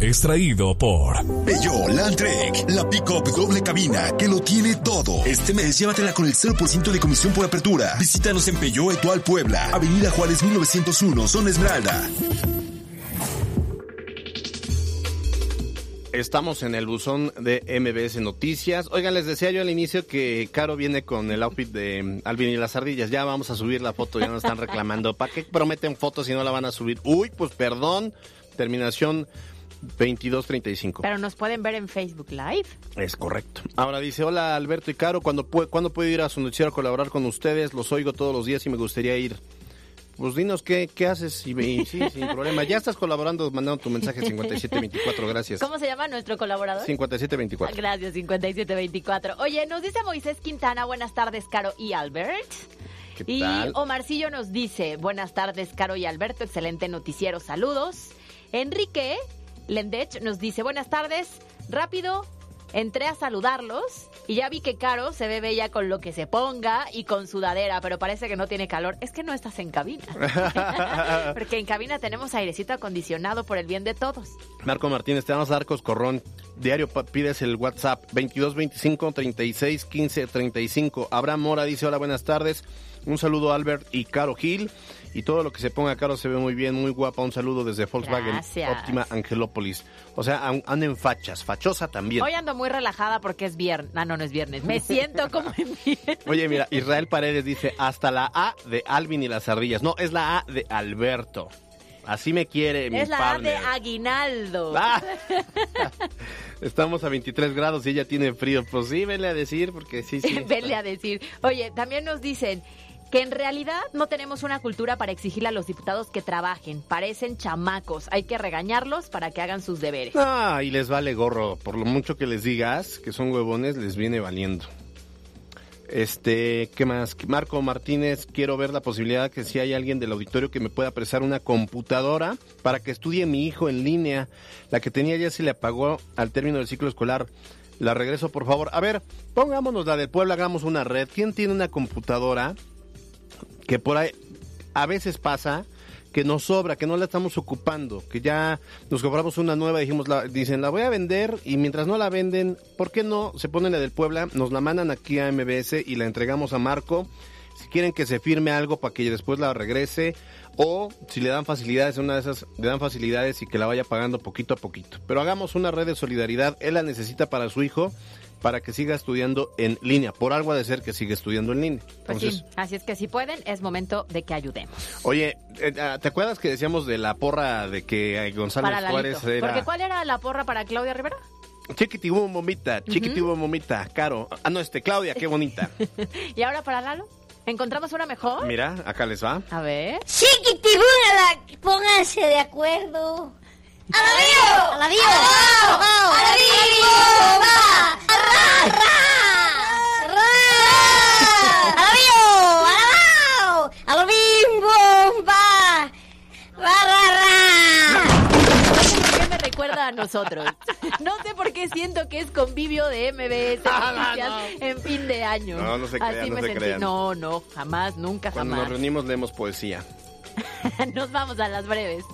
Extraído por Peugeot Landtrek, la pick-up doble cabina que lo tiene todo. Este mes llévatela con el 0% de comisión por apertura. Visítanos en Peugeot Etual Puebla, Avenida Juárez 1901, Zona Esmeralda. Estamos en el buzón de MBS Noticias. Oigan, les decía yo al inicio que Caro viene con el outfit de Alvin y las ardillas. Ya vamos a subir la foto, ya nos están reclamando. ¿Para qué prometen fotos si no la van a subir? Uy, pues perdón. Terminación 2235. Pero nos pueden ver en Facebook Live. Es correcto. Ahora dice, hola Alberto y Caro, ¿cuándo, puedo, ¿cuándo puedo ir a su noticiero a colaborar con ustedes? Los oigo todos los días y me gustaría ir. Pues dinos qué, qué haces y, y sí, sin problema. Ya estás colaborando, mandando tu mensaje 5724, gracias. ¿Cómo se llama nuestro colaborador? 5724. Gracias, 5724. Oye, nos dice Moisés Quintana, buenas tardes, Caro y Albert. ¿Qué Y tal? Omarcillo nos dice, buenas tardes, Caro y Alberto, excelente noticiero, saludos. Enrique Lendech nos dice, buenas tardes, rápido, entré a saludarlos y ya vi que Caro se ve bella con lo que se ponga y con sudadera, pero parece que no tiene calor. Es que no estás en cabina. <laughs> Porque en cabina tenemos airecito acondicionado por el bien de todos. Marco Martínez, te vamos a dar coscorrón. Diario pides el WhatsApp 2225 36 15 35. Abraham Mora dice: Hola, buenas tardes. Un saludo a Albert y Caro Gil. Y todo lo que se ponga Caro se ve muy bien, muy guapa. Un saludo desde Volkswagen Gracias. Óptima Angelópolis. O sea, an- anda en fachas, fachosa también. Hoy ando muy relajada porque es viernes. Ah, no, no es viernes. Me siento <laughs> como en viernes. Oye, mira, Israel Paredes dice: Hasta la A de Alvin y las ardillas. No, es la A de Alberto. Así me quiere mi Es la A de partner. aguinaldo. <laughs> Ah. <laughs> Estamos a 23 grados y ella tiene frío. Pues sí, venle a decir, porque sí, sí. Venle a decir. Oye, también nos dicen que en realidad no tenemos una cultura para exigirle a los diputados que trabajen. Parecen chamacos. Hay que regañarlos para que hagan sus deberes. Ah, y les vale gorro. Por lo mucho que les digas que son huevones, les viene valiendo. Este, ¿qué más? Marco Martínez, quiero ver la posibilidad que si hay alguien del auditorio que me pueda prestar una computadora para que estudie mi hijo en línea. La que tenía ya se le apagó al término del ciclo escolar. La regreso, por favor. A ver, pongámonos la del pueblo, hagamos una red. ¿Quién tiene una computadora que por ahí a veces pasa que nos sobra, que no la estamos ocupando, que ya nos compramos una nueva, dijimos, la, dicen, la voy a vender y mientras no la venden, ¿por qué no se ponen la del Puebla, nos la mandan aquí a MBS y la entregamos a Marco? Si quieren que se firme algo para que después la regrese o si le dan facilidades, una de esas le dan facilidades y que la vaya pagando poquito a poquito. Pero hagamos una red de solidaridad, él la necesita para su hijo, para que siga estudiando en línea. Por algo ha de ser que sigue estudiando en línea. Pues Entonces, sí, así es que si pueden, es momento de que ayudemos. Oye, eh, ah, ¿te acuerdas que decíamos de la porra de que eh, González Para Juárez Lalito. era Porque ¿cuál era la porra para Claudia Rivera? chiquitibum momita, chiquitibum momita, caro? Ah, no, este, Claudia, qué bonita. <laughs> ¿Y ahora para Lalo? ¿Encontramos una mejor? Mira, acá les va. A ver. Chiquitibuna, pónganse de acuerdo. ¡Alabío! ¡Alabío! ¡Alabío! ¡Alabío! ¡Alabío! ¡Alabao! ¡Alabim! ¡Bomba! ¡Ra, ra, ¿Por qué me recuerda a nosotros? No sé por qué siento que es convivio de MBS Noticias en fin de año. No, no se crean, Así no me se sentí. crean. No, no, jamás, nunca, Cuando nos jamás. reunimos leemos poesía. Nos vamos a las breves.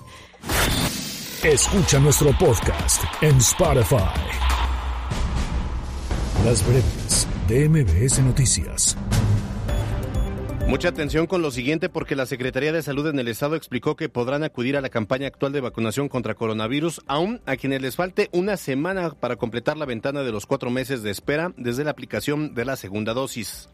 Escucha nuestro podcast en Spotify. Las breves de MBS Noticias. Mucha atención con lo siguiente porque la Secretaría de Salud en el Estado explicó que podrán acudir a la campaña actual de vacunación contra coronavirus, aún a quienes les falte una semana para completar la ventana de los cuatro meses de espera desde la aplicación de la segunda dosis.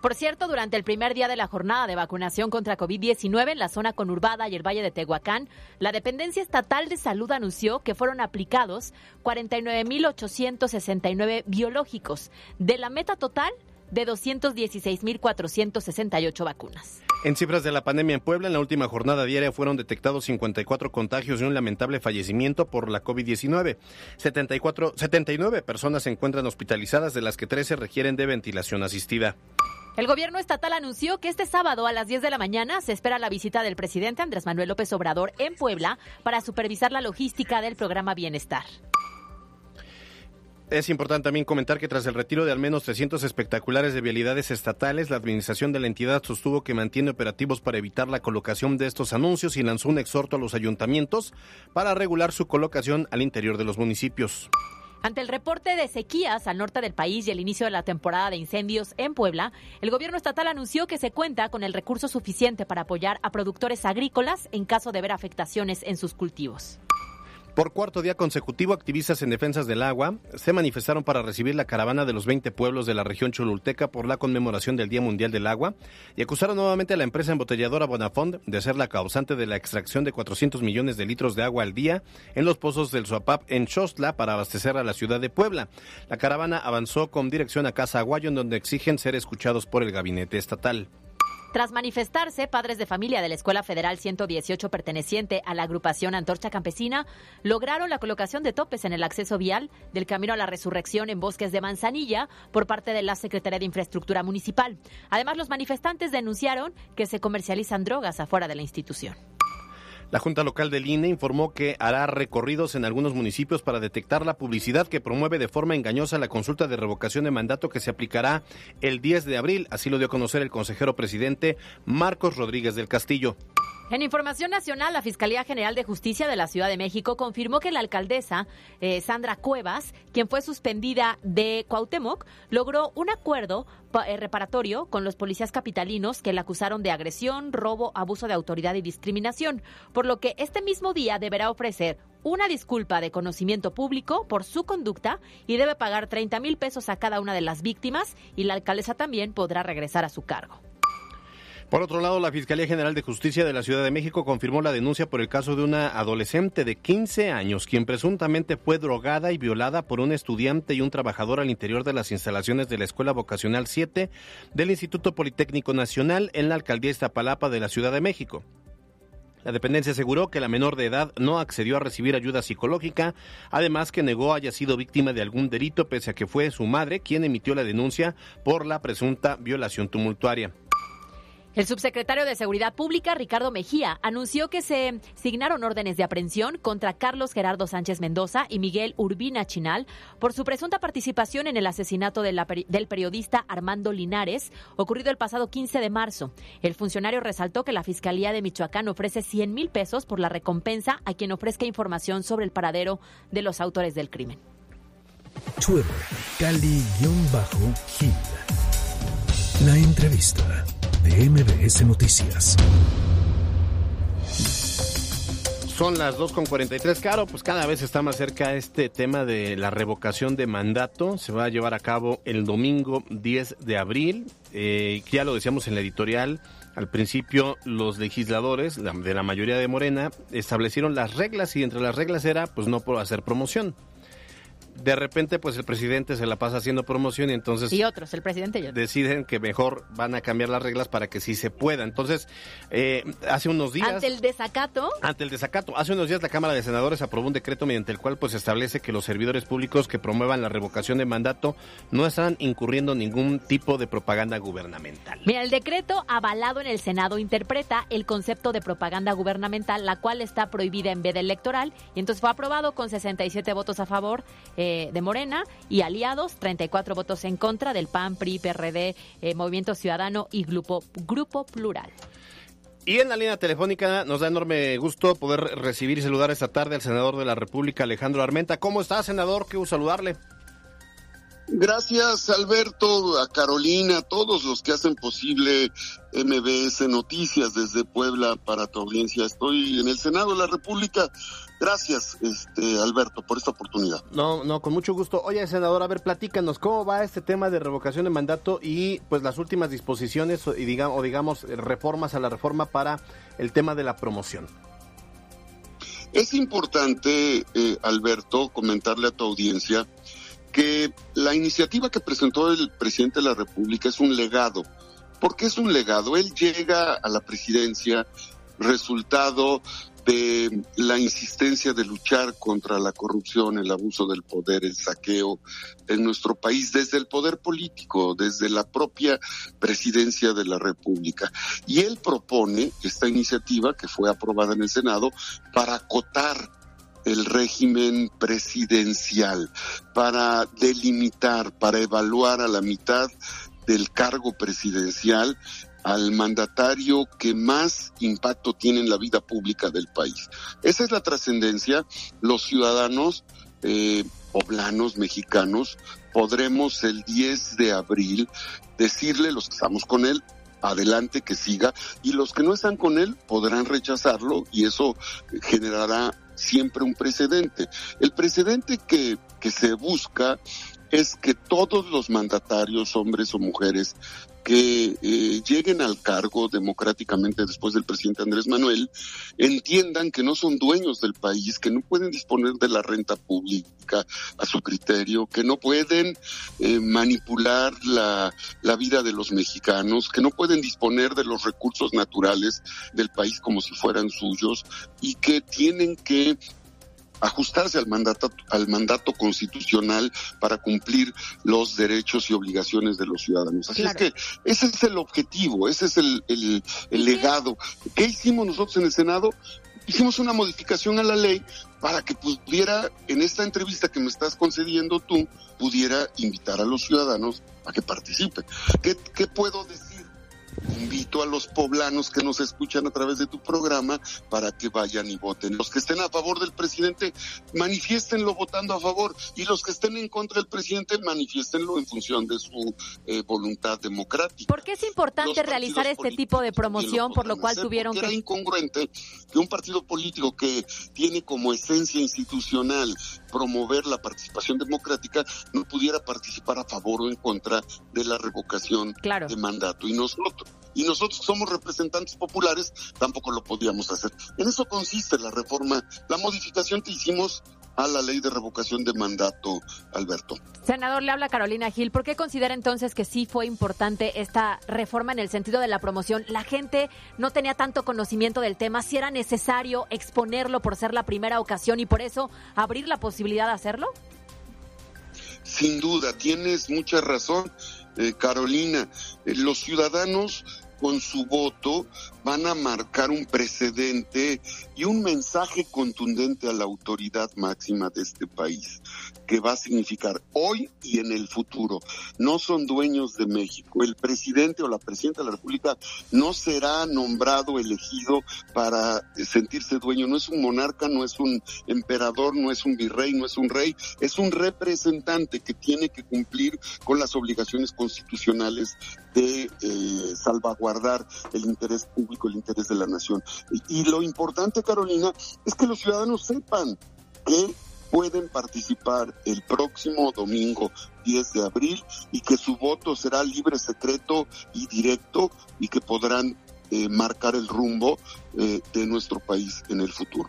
Por cierto, durante el primer día de la jornada de vacunación contra COVID-19 en la zona conurbada y el Valle de Tehuacán, la Dependencia Estatal de Salud anunció que fueron aplicados 49.869 biológicos. De la meta total, de 216.468 vacunas. En cifras de la pandemia en Puebla, en la última jornada diaria fueron detectados 54 contagios y un lamentable fallecimiento por la COVID-19. 74, 79 personas se encuentran hospitalizadas, de las que 13 requieren de ventilación asistida. El gobierno estatal anunció que este sábado a las 10 de la mañana se espera la visita del presidente Andrés Manuel López Obrador en Puebla para supervisar la logística del programa Bienestar. Es importante también comentar que tras el retiro de al menos 300 espectaculares de vialidades estatales, la administración de la entidad sostuvo que mantiene operativos para evitar la colocación de estos anuncios y lanzó un exhorto a los ayuntamientos para regular su colocación al interior de los municipios. Ante el reporte de sequías al norte del país y el inicio de la temporada de incendios en Puebla, el gobierno estatal anunció que se cuenta con el recurso suficiente para apoyar a productores agrícolas en caso de ver afectaciones en sus cultivos. Por cuarto día consecutivo, activistas en defensas del agua se manifestaron para recibir la caravana de los 20 pueblos de la región Cholulteca por la conmemoración del Día Mundial del Agua y acusaron nuevamente a la empresa embotelladora Bonafont de ser la causante de la extracción de 400 millones de litros de agua al día en los pozos del Suapap en Xostla para abastecer a la ciudad de Puebla. La caravana avanzó con dirección a Casa Aguayo en donde exigen ser escuchados por el gabinete estatal. Tras manifestarse, padres de familia de la Escuela Federal 118 perteneciente a la agrupación Antorcha Campesina lograron la colocación de topes en el acceso vial del Camino a la Resurrección en Bosques de Manzanilla por parte de la Secretaría de Infraestructura Municipal. Además, los manifestantes denunciaron que se comercializan drogas afuera de la institución. La Junta Local del INE informó que hará recorridos en algunos municipios para detectar la publicidad que promueve de forma engañosa la consulta de revocación de mandato que se aplicará el 10 de abril. Así lo dio a conocer el consejero presidente Marcos Rodríguez del Castillo. En información nacional, la Fiscalía General de Justicia de la Ciudad de México confirmó que la alcaldesa eh, Sandra Cuevas, quien fue suspendida de Cuauhtémoc, logró un acuerdo eh, reparatorio con los policías capitalinos que la acusaron de agresión, robo, abuso de autoridad y discriminación, por lo que este mismo día deberá ofrecer una disculpa de conocimiento público por su conducta y debe pagar 30 mil pesos a cada una de las víctimas y la alcaldesa también podrá regresar a su cargo. Por otro lado, la Fiscalía General de Justicia de la Ciudad de México confirmó la denuncia por el caso de una adolescente de 15 años, quien presuntamente fue drogada y violada por un estudiante y un trabajador al interior de las instalaciones de la Escuela Vocacional 7 del Instituto Politécnico Nacional en la alcaldía Iztapalapa de la Ciudad de México. La dependencia aseguró que la menor de edad no accedió a recibir ayuda psicológica, además que negó haya sido víctima de algún delito pese a que fue su madre quien emitió la denuncia por la presunta violación tumultuaria. El subsecretario de Seguridad Pública, Ricardo Mejía, anunció que se signaron órdenes de aprehensión contra Carlos Gerardo Sánchez Mendoza y Miguel Urbina Chinal por su presunta participación en el asesinato del periodista Armando Linares, ocurrido el pasado 15 de marzo. El funcionario resaltó que la Fiscalía de Michoacán ofrece 100 mil pesos por la recompensa a quien ofrezca información sobre el paradero de los autores del crimen. Twitter, Cali-Gil. La entrevista de MBS Noticias. Son las 2.43. Caro, pues cada vez está más cerca este tema de la revocación de mandato. Se va a llevar a cabo el domingo 10 de abril. Eh, ya lo decíamos en la editorial. Al principio, los legisladores de la mayoría de Morena establecieron las reglas y entre las reglas era, pues no puedo hacer promoción de repente pues el presidente se la pasa haciendo promoción y entonces... Y otros, el presidente y otros. Deciden que mejor van a cambiar las reglas para que sí se pueda. Entonces, eh, hace unos días... Ante el desacato. Ante el desacato. Hace unos días la Cámara de Senadores aprobó un decreto mediante el cual pues establece que los servidores públicos que promuevan la revocación de mandato no están incurriendo ningún tipo de propaganda gubernamental. Mira, el decreto avalado en el Senado interpreta el concepto de propaganda gubernamental, la cual está prohibida en veda electoral y entonces fue aprobado con 67 votos a favor. Eh, de Morena y aliados, 34 votos en contra del PAN, PRI, PRD, eh, Movimiento Ciudadano y Grupo, Grupo Plural. Y en la línea telefónica nos da enorme gusto poder recibir y saludar esta tarde al senador de la República, Alejandro Armenta. ¿Cómo está, senador? Qué gusto saludarle. Gracias Alberto, a Carolina, a todos los que hacen posible MBS Noticias desde Puebla para tu audiencia. Estoy en el Senado de la República. Gracias, este Alberto, por esta oportunidad. No, no, con mucho gusto. Oye, senador, a ver, platícanos cómo va este tema de revocación de mandato y pues las últimas disposiciones y digamos, o digamos reformas a la reforma para el tema de la promoción. Es importante, eh, Alberto, comentarle a tu audiencia que la iniciativa que presentó el presidente de la República es un legado. ¿Por qué es un legado? Él llega a la presidencia resultado de la insistencia de luchar contra la corrupción, el abuso del poder, el saqueo en nuestro país desde el poder político, desde la propia presidencia de la República. Y él propone esta iniciativa que fue aprobada en el Senado para acotar el régimen presidencial, para delimitar, para evaluar a la mitad del cargo presidencial al mandatario que más impacto tiene en la vida pública del país. Esa es la trascendencia. Los ciudadanos eh, poblanos, mexicanos, podremos el 10 de abril decirle, los que estamos con él, adelante que siga, y los que no están con él podrán rechazarlo y eso generará siempre un precedente. El precedente que, que se busca es que todos los mandatarios, hombres o mujeres, que eh, lleguen al cargo democráticamente después del presidente Andrés Manuel, entiendan que no son dueños del país, que no pueden disponer de la renta pública a su criterio, que no pueden eh, manipular la, la vida de los mexicanos, que no pueden disponer de los recursos naturales del país como si fueran suyos y que tienen que ajustarse al mandato, al mandato constitucional para cumplir los derechos y obligaciones de los ciudadanos. Así es que ese es el objetivo, ese es el, el, el legado. ¿Qué hicimos nosotros en el Senado? Hicimos una modificación a la ley para que pudiera, en esta entrevista que me estás concediendo tú, pudiera invitar a los ciudadanos a que participen. ¿Qué, qué puedo decir? Invito a los poblanos que nos escuchan a través de tu programa para que vayan y voten. Los que estén a favor del presidente, manifiéstenlo votando a favor. Y los que estén en contra del presidente, manifiéstenlo en función de su eh, voluntad democrática. ¿Por qué es importante realizar este tipo de promoción, por lo cual tuvieron que... Era incongruente que un partido político que tiene como esencia institucional promover la participación democrática no pudiera participar a favor o en contra de la revocación de mandato. Y nosotros, y nosotros somos representantes populares, tampoco lo podíamos hacer. En eso consiste la reforma, la modificación que hicimos a la ley de revocación de mandato, Alberto. Senador, le habla Carolina Gil. ¿Por qué considera entonces que sí fue importante esta reforma en el sentido de la promoción? La gente no tenía tanto conocimiento del tema, si era necesario exponerlo por ser la primera ocasión y por eso abrir la posibilidad de hacerlo. Sin duda, tienes mucha razón, eh, Carolina. Eh, los ciudadanos con su voto van a marcar un precedente y un mensaje contundente a la autoridad máxima de este país, que va a significar hoy y en el futuro. No son dueños de México. El presidente o la presidenta de la República no será nombrado, elegido para sentirse dueño. No es un monarca, no es un emperador, no es un virrey, no es un rey. Es un representante que tiene que cumplir con las obligaciones constitucionales de eh, salvaguardar el interés público, el interés de la nación. Y, y lo importante, Carolina, es que los ciudadanos sepan que pueden participar el próximo domingo 10 de abril y que su voto será libre, secreto y directo y que podrán eh, marcar el rumbo eh, de nuestro país en el futuro.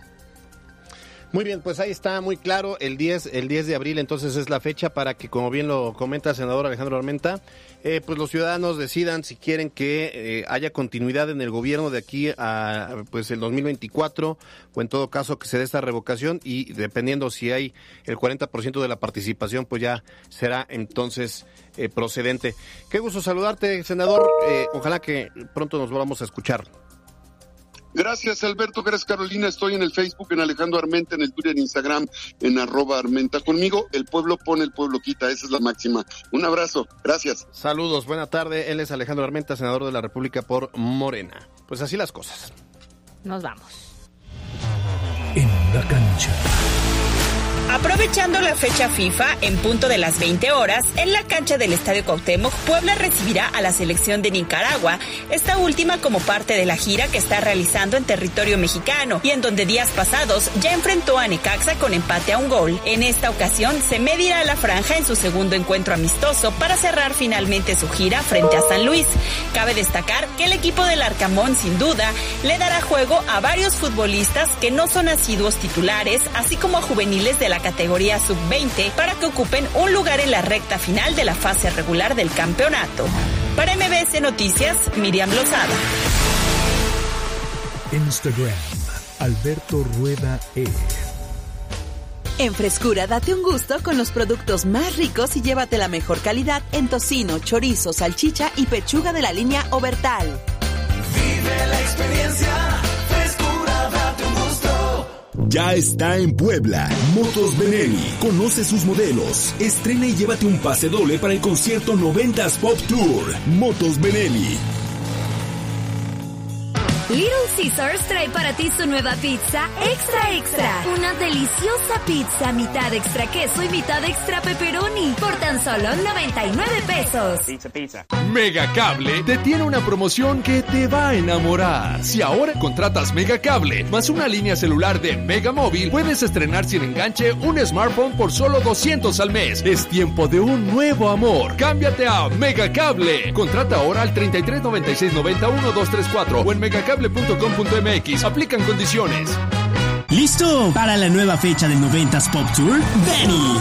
Muy bien, pues ahí está muy claro, el 10, el 10 de abril entonces es la fecha para que, como bien lo comenta el senador Alejandro Armenta, eh, pues los ciudadanos decidan si quieren que eh, haya continuidad en el gobierno de aquí a pues el 2024 o en todo caso que se dé esta revocación y dependiendo si hay el 40% de la participación, pues ya será entonces eh, procedente. Qué gusto saludarte, senador. ojalá que pronto nos volvamos a escuchar. Gracias, Alberto. Gracias, Carolina. Estoy en el Facebook, en Alejandro Armenta, en el Twitter, en Instagram, en arroba Armenta. Conmigo, el pueblo pone, el pueblo quita. Esa es la máxima. Un abrazo. Gracias. Saludos. Buena tarde. Él es Alejandro Armenta, senador de la República por Morena. Pues así las cosas. Nos vamos. En la cancha. Aprovechando la fecha FIFA, en punto de las 20 horas, en la cancha del Estadio Cuauhtémoc, Puebla recibirá a la selección de Nicaragua, esta última como parte de la gira que está realizando en territorio mexicano y en donde días pasados ya enfrentó a Necaxa con empate a un gol. En esta ocasión se medirá la franja en su segundo encuentro amistoso para cerrar finalmente su gira frente a San Luis. Cabe destacar que el equipo del Arcamón sin duda le dará juego a varios futbolistas que no son asiduos titulares, así como a juveniles de la categoría sub-20 para que ocupen un lugar en la recta final de la fase regular del campeonato. Para MBS Noticias, Miriam Lozada. Instagram, Alberto Rueda E. En frescura, date un gusto con los productos más ricos y llévate la mejor calidad en tocino, chorizo, salchicha y pechuga de la línea Obertal. Vive la experiencia, Ya está en Puebla. Motos Benelli. Conoce sus modelos. Estrena y llévate un pase doble para el concierto 90s Pop Tour. Motos Benelli. Little Caesars trae para ti su nueva pizza extra extra. Una deliciosa pizza mitad extra queso y mitad extra pepperoni por tan solo 99 pesos. Pizza, pizza. Megacable te tiene una promoción que te va a enamorar. Si ahora contratas Megacable más una línea celular de Mega Móvil, puedes estrenar sin enganche un smartphone por solo 200 al mes. Es tiempo de un nuevo amor. Cámbiate a Megacable. Contrata ahora al 33 96 91 234 o en megacable.com.mx. Aplican condiciones. ¿Listo para la nueva fecha del 90s Pop Tour? Benny,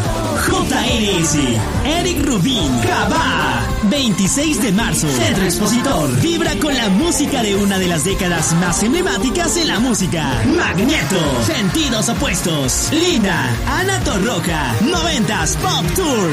JRS, Eric Rubin, Cabá. 26 de marzo, Centro Expositor. Vibra con la música de una de las décadas más emblemáticas en la música. Magneto, Sentidos Opuestos. Linda, Ana Torroja, 90s Pop Tour.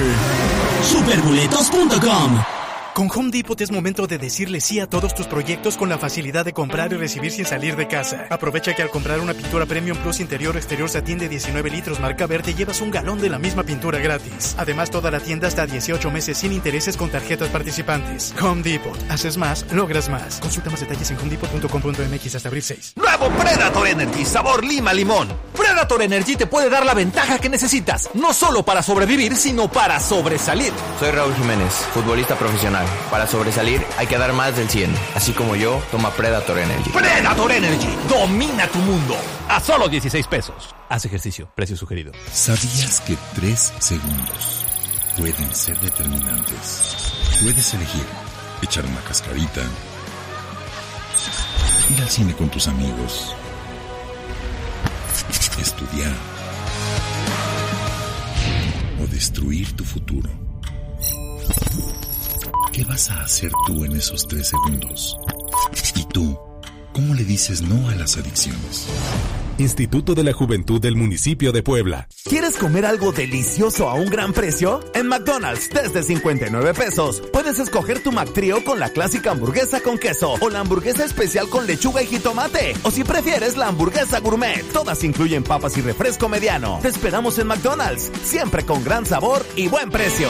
Superboletos.com. Con Home Depot es momento de decirle sí a todos tus proyectos con la facilidad de comprar y recibir sin salir de casa. Aprovecha que al comprar una pintura Premium Plus interior o exterior satín de 19 litros marca verde llevas un galón de la misma pintura gratis. Además, toda la tienda está a 18 meses sin intereses con tarjetas participantes. Home Depot. Haces más, logras más. Consulta más detalles en homedepot.com.mx hasta abril 6. Nuevo Predator Energy, sabor lima limón. Predator Energy te puede dar la ventaja que necesitas, no solo para sobrevivir, sino para sobresalir. Soy Raúl Jiménez, futbolista profesional. Para sobresalir hay que dar más del 100. Así como yo, toma Predator Energy. Predator Energy, domina tu mundo. A solo 16 pesos. Haz ejercicio, precio sugerido. ¿Sabías que tres segundos pueden ser determinantes? Puedes elegir echar una cascarita, ir al cine con tus amigos, estudiar o destruir tu futuro. ¿Qué vas a hacer tú en esos tres segundos? ¿Y tú? ¿Cómo le dices no a las adicciones? Instituto de la Juventud del Municipio de Puebla. ¿Quieres comer algo delicioso a un gran precio? En McDonald's, desde 59 pesos, puedes escoger tu McTrio con la clásica hamburguesa con queso o la hamburguesa especial con lechuga y jitomate. O si prefieres, la hamburguesa gourmet. Todas incluyen papas y refresco mediano. Te esperamos en McDonald's, siempre con gran sabor y buen precio.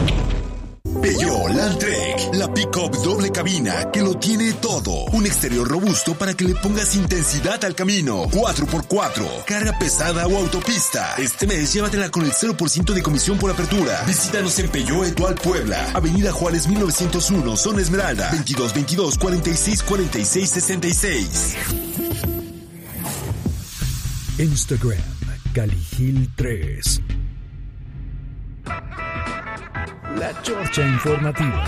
Peugeot Landtrek, la pick-up doble cabina que lo tiene todo. Un exterior robusto para que le pongas intensidad al camino. 4x4, carga pesada o autopista. Este mes llévatela con el 0% de comisión por apertura. Visítanos en Peugeot Etual Puebla, Avenida Juárez 1901, Zona Esmeralda, 2222 46 46 66. Instagram, Caligil 3. La Chorcha Informativa.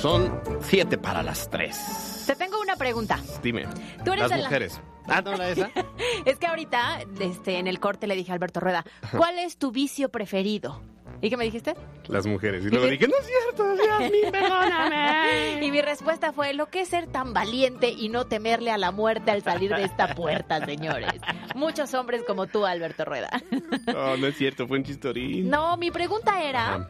Son siete para las tres. Te tengo una pregunta. Dime. Tú eres las de la- mujeres. Ah, no, la esa. <laughs> Es que ahorita, este, en el corte le dije a Alberto Rueda, ¿cuál es tu vicio preferido? ¿Y qué me dijiste? Las mujeres. Y <laughs> luego dije, no es cierto, Yasmin, <laughs> perdóname. Y mi respuesta fue, lo que es ser tan valiente y no temerle a la muerte al salir de esta puerta, <laughs> señores. Muchos hombres como tú, Alberto Rueda. No, no es cierto, fue un chistorín. No, mi pregunta era...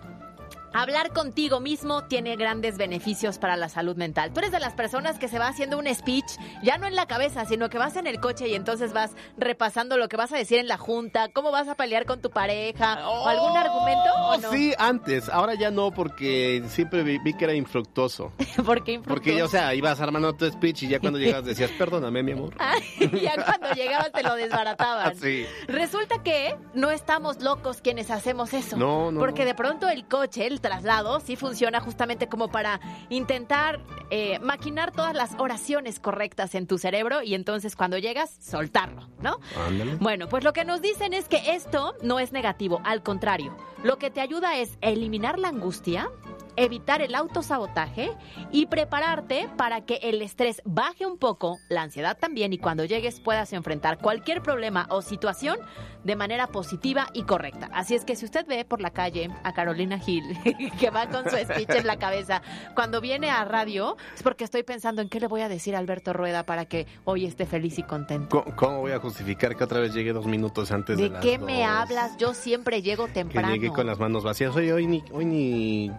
Hablar contigo mismo tiene grandes beneficios para la salud mental. Tú eres de las personas que se va haciendo un speech, ya no en la cabeza, sino que vas en el coche y entonces vas repasando lo que vas a decir en la junta, cómo vas a pelear con tu pareja, o algún argumento. ¿o no? Oh, Sí, antes. Ahora ya no, porque siempre vi, vi que era infructuoso. <laughs> ¿Por qué Porque ya, o sea, ibas armando tu speech y ya cuando llegabas decías, perdóname, mi amor. Ay, ya cuando llegabas te lo desbarataban. <laughs> Sí. Resulta que no estamos locos quienes hacemos eso. No, no, Porque de pronto el coche, el traslado, sí funciona justamente como para intentar eh, maquinar todas las oraciones correctas en tu cerebro y entonces cuando llegas, soltarlo, ¿no? Ándale. Bueno, pues lo que nos dicen es que esto no es negativo, al contrario. Lo que te ayuda es eliminar la angustia, evitar el autosabotaje y prepararte para que el estrés baje un poco, la ansiedad también, y cuando llegues puedas enfrentar cualquier problema o situación de manera positiva y correcta. Así es que si usted ve por la calle a Carolina Gil, <laughs> que va con su speech en la cabeza, cuando viene a radio, es porque estoy pensando en qué le voy a decir a Alberto Rueda para que hoy esté feliz y contento. ¿Cómo, cómo voy a justificar que otra vez llegué dos minutos antes de, ¿De las qué me hablas? Yo siempre llego Que temprano. llegué con las manos vacías. Oye, hoy ni, hoy ni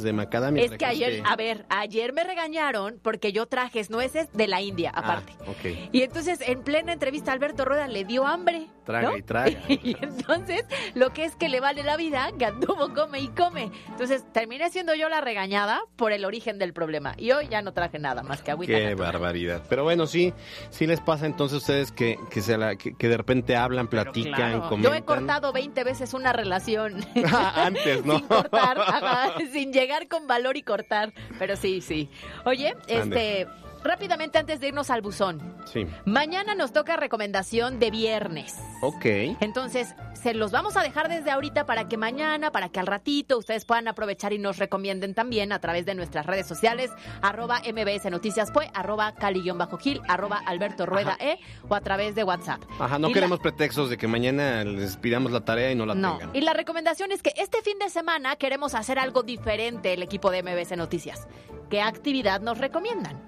nueces de macadamia. Es que ayer, a ver, ayer me regañaron porque yo traje nueces de la India, aparte. Ah, ok. Y entonces, en plena entrevista, Alberto Rueda le dio hambre. Traga ¿no? y traga. <laughs> y entonces, lo que es que le vale la vida, que anduvo come y come. Entonces, terminé siendo yo la regañada por el origen del problema. Y hoy ya no traje nada más que agüita. Qué natural. barbaridad. Pero bueno, sí, sí les pasa entonces a ustedes que, que, se la- que, que de repente hablan, platican, Claro. comentan. Yo he cortado 20 veces una relación. <laughs> Antes, ¿no? <laughs> sin cortar, ajá, sin llegar con valor y cortar. Pero sí, sí. Oye, este, rápidamente antes de irnos al buzón. Sí. Mañana nos toca recomendación de viernes. Ok. Entonces, se los vamos a dejar desde ahorita para que mañana, para que al ratito ustedes puedan aprovechar y nos recomienden también a través de nuestras redes sociales, arroba MBS Noticias Pue, arroba Cali-Gil, arroba Alberto Rueda E, o a través de WhatsApp. Ajá, no Y la- queremos pretextos de que mañana les pidamos la tarea y no la no, tengan. y la recomendación es que este fin de semana queremos hacer algo diferente el equipo de MBS Noticias. ¿Qué actividad nos recomiendan?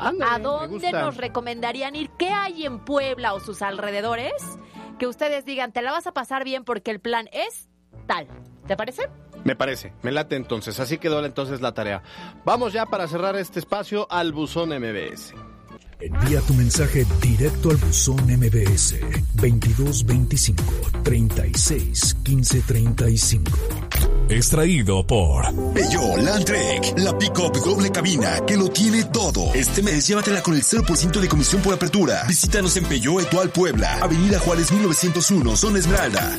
Ándale, ¿A dónde nos recomendarían ir? ¿Qué hay en Puebla o sus alrededores? Que ustedes digan, te la vas a pasar bien porque el plan es tal. ¿Te parece? Me parece, me late entonces. Así quedó entonces la tarea. Vamos ya para cerrar este espacio al buzón MBS. Envía tu mensaje directo al buzón MBS 2225 36 15 35. Extraído por Peugeot Landtrek, la pick-up doble cabina que lo tiene todo. Este mes llévatela con el 0% de comisión por apertura. Visítanos en Peugeot Etual Puebla, Avenida Juárez 1901, Zona Esmeralda.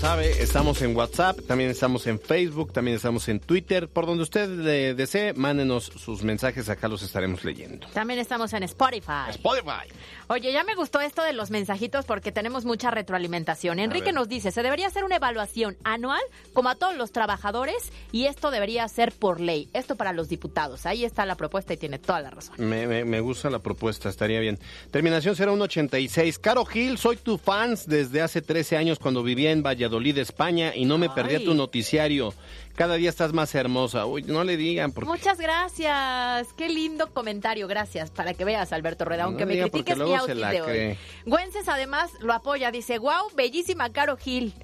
Sabe, estamos en WhatsApp, también estamos en Facebook, también estamos en Twitter. Por donde usted le desee, mándenos sus mensajes, acá los estaremos leyendo. También estamos en Spotify. Spotify. Oye, ya me gustó esto de los mensajitos porque tenemos mucha retroalimentación. Enrique nos dice, se debería hacer una evaluación anual como a todos los trabajadores y esto debería ser por ley. Esto para los diputados. Ahí está la propuesta y tiene toda la razón. Me, me- me gusta la propuesta, estaría bien. Terminación será un 86. Caro Gil, soy tu fans desde hace 13 años cuando vivía en Valladolid, España, y no me perdía tu noticiario. Cada día estás más hermosa. Uy, no le digan porque... Muchas gracias. Qué lindo comentario. Gracias. Para que veas, Alberto Rueda, aunque No me critiques mi outfit la de hoy. cree. Güences además lo apoya. Dice, wow, bellísima Caro Gil.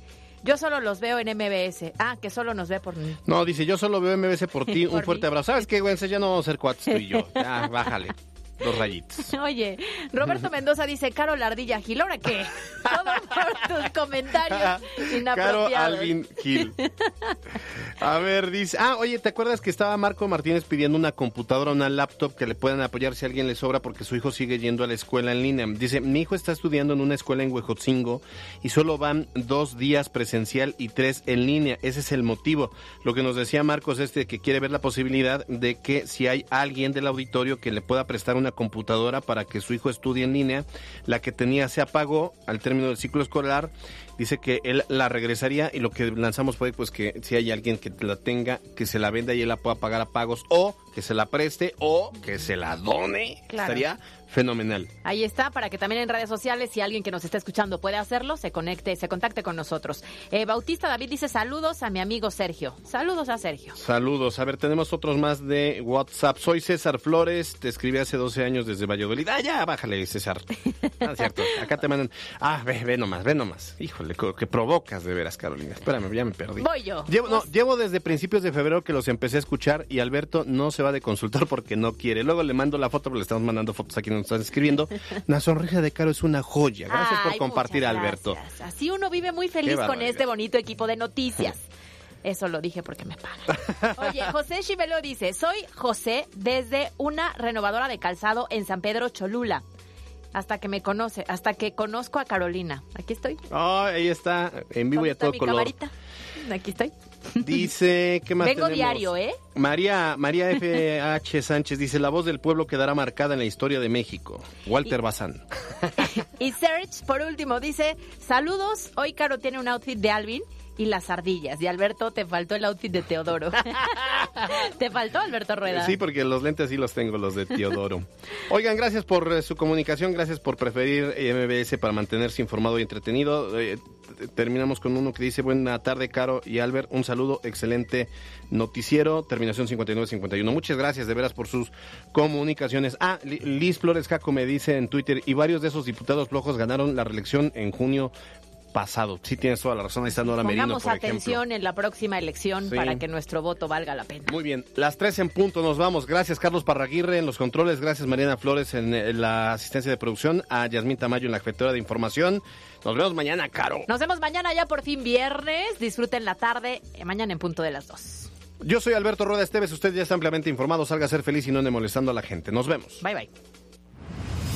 Yo solo los veo en MBS. Ah, que solo nos ve por mí. No, dice, yo solo veo MBC por ti. <laughs> Un fuerte mí. abrazo. ¿Sabes qué, Güense? Ya no vamos a ser cuates tú y yo. <laughs> Ya, bájale. Dos rayitos. <laughs> Oye, Roberto Mendoza dice, Caro Lardilla Gil, ¿ahora qué? <laughs> Todo por tus comentarios Caro inapropiados. Alvin Gil. A ver, dice. Ah, oye, ¿te acuerdas que estaba Marco Martínez pidiendo una computadora, una laptop que le puedan apoyar si a alguien le sobra porque su hijo sigue yendo a la escuela en línea? Dice: Mi hijo está estudiando en una escuela en Huejotzingo y solo van dos días presencial y tres en línea. Ese es el motivo. Lo que nos decía Marcos es de que quiere ver la posibilidad de que si hay alguien del auditorio que le pueda prestar una computadora para que su hijo estudie en línea, la que tenía se apagó al término del ciclo escolar dice que él la regresaría y lo que lanzamos fue pues que si hay alguien que la tenga, que se la venda y él la pueda pagar a pagos o que se la preste o que se la done. Claro. Estaría fenomenal. Ahí está, para que también en redes sociales, si alguien que nos está escuchando puede hacerlo, se conecte, se contacte con nosotros. Eh, Bautista David dice saludos a mi amigo Sergio. Saludos a Sergio. Saludos. A ver, tenemos otros más de WhatsApp. Soy César Flores, te escribí hace 12 años desde Valladolid. Ah, ya, bájale, César. <laughs> Ah, es cierto. Acá te mandan. Ah, ve, ve nomás, ve nomás. Híjole, que provocas de veras, Carolina. Espérame, ya me perdí. Voy yo. Llevo, no, llevo desde principios de febrero que los empecé a escuchar y Alberto no se va de consultor porque no quiere. Luego le mando la foto, porque le estamos mandando fotos aquí, nos están escribiendo. <laughs> La sonrisa de Caro es una joya. Gracias por compartir, Alberto. gracias. Así uno vive muy feliz con este bonito equipo de noticias. <laughs> Eso lo dije porque me pagan. Oye, José Chivelo dice, soy José desde una renovadora de calzado en San Pedro Cholula. Hasta que me conoce, hasta que conozco a Carolina. Aquí estoy. Ah, ahí está, en vivo y a ¿Dónde está todo mi color. camarita? Aquí estoy. Dice, ¿qué más Vengo tenemos? diario, ¿eh? María, María F.H. Sánchez dice, la voz del pueblo quedará marcada en la historia de México. Walter Bazán. <laughs> Y Serge, por último, dice, saludos, hoy Caro tiene un outfit de Alvin y las ardillas. Y Alberto, te faltó el outfit de Teodoro. <laughs> ¿Te faltó, Alberto Rueda? Sí, porque los lentes sí los tengo, los de Teodoro. Oigan, gracias por eh, su comunicación, gracias por preferir eh, MBS para mantenerse informado y entretenido. Eh, terminamos con uno que dice, buena tarde, Caro y Albert, un saludo, excelente noticiero, terminación 5951. Muchas gracias de veras por sus comunicaciones. Ah, Li- Liz Flores Jaco me dice en Twitter, y varios de esos diputados flojos ganaron la reelección en junio pasado. Sí, tienes toda la razón, ahí está Nora Merino, Pongamos por ejemplo. atención en la próxima elección Sí. para que nuestro voto valga la pena. Muy bien, las tres en punto nos vamos. Gracias Carlos Parraguirre en los controles, gracias Mariana Flores en, la asistencia de producción, a Yasmín Tamayo en la jefatura de información. Nos vemos mañana, Caro. Nos vemos mañana ya por fin viernes. Disfruten la tarde, eh, mañana en punto de las dos. Yo soy Alberto Rueda Esteves, usted ya está ampliamente informado, salga a ser feliz y no ande molestando a la gente. Nos vemos. Bye bye.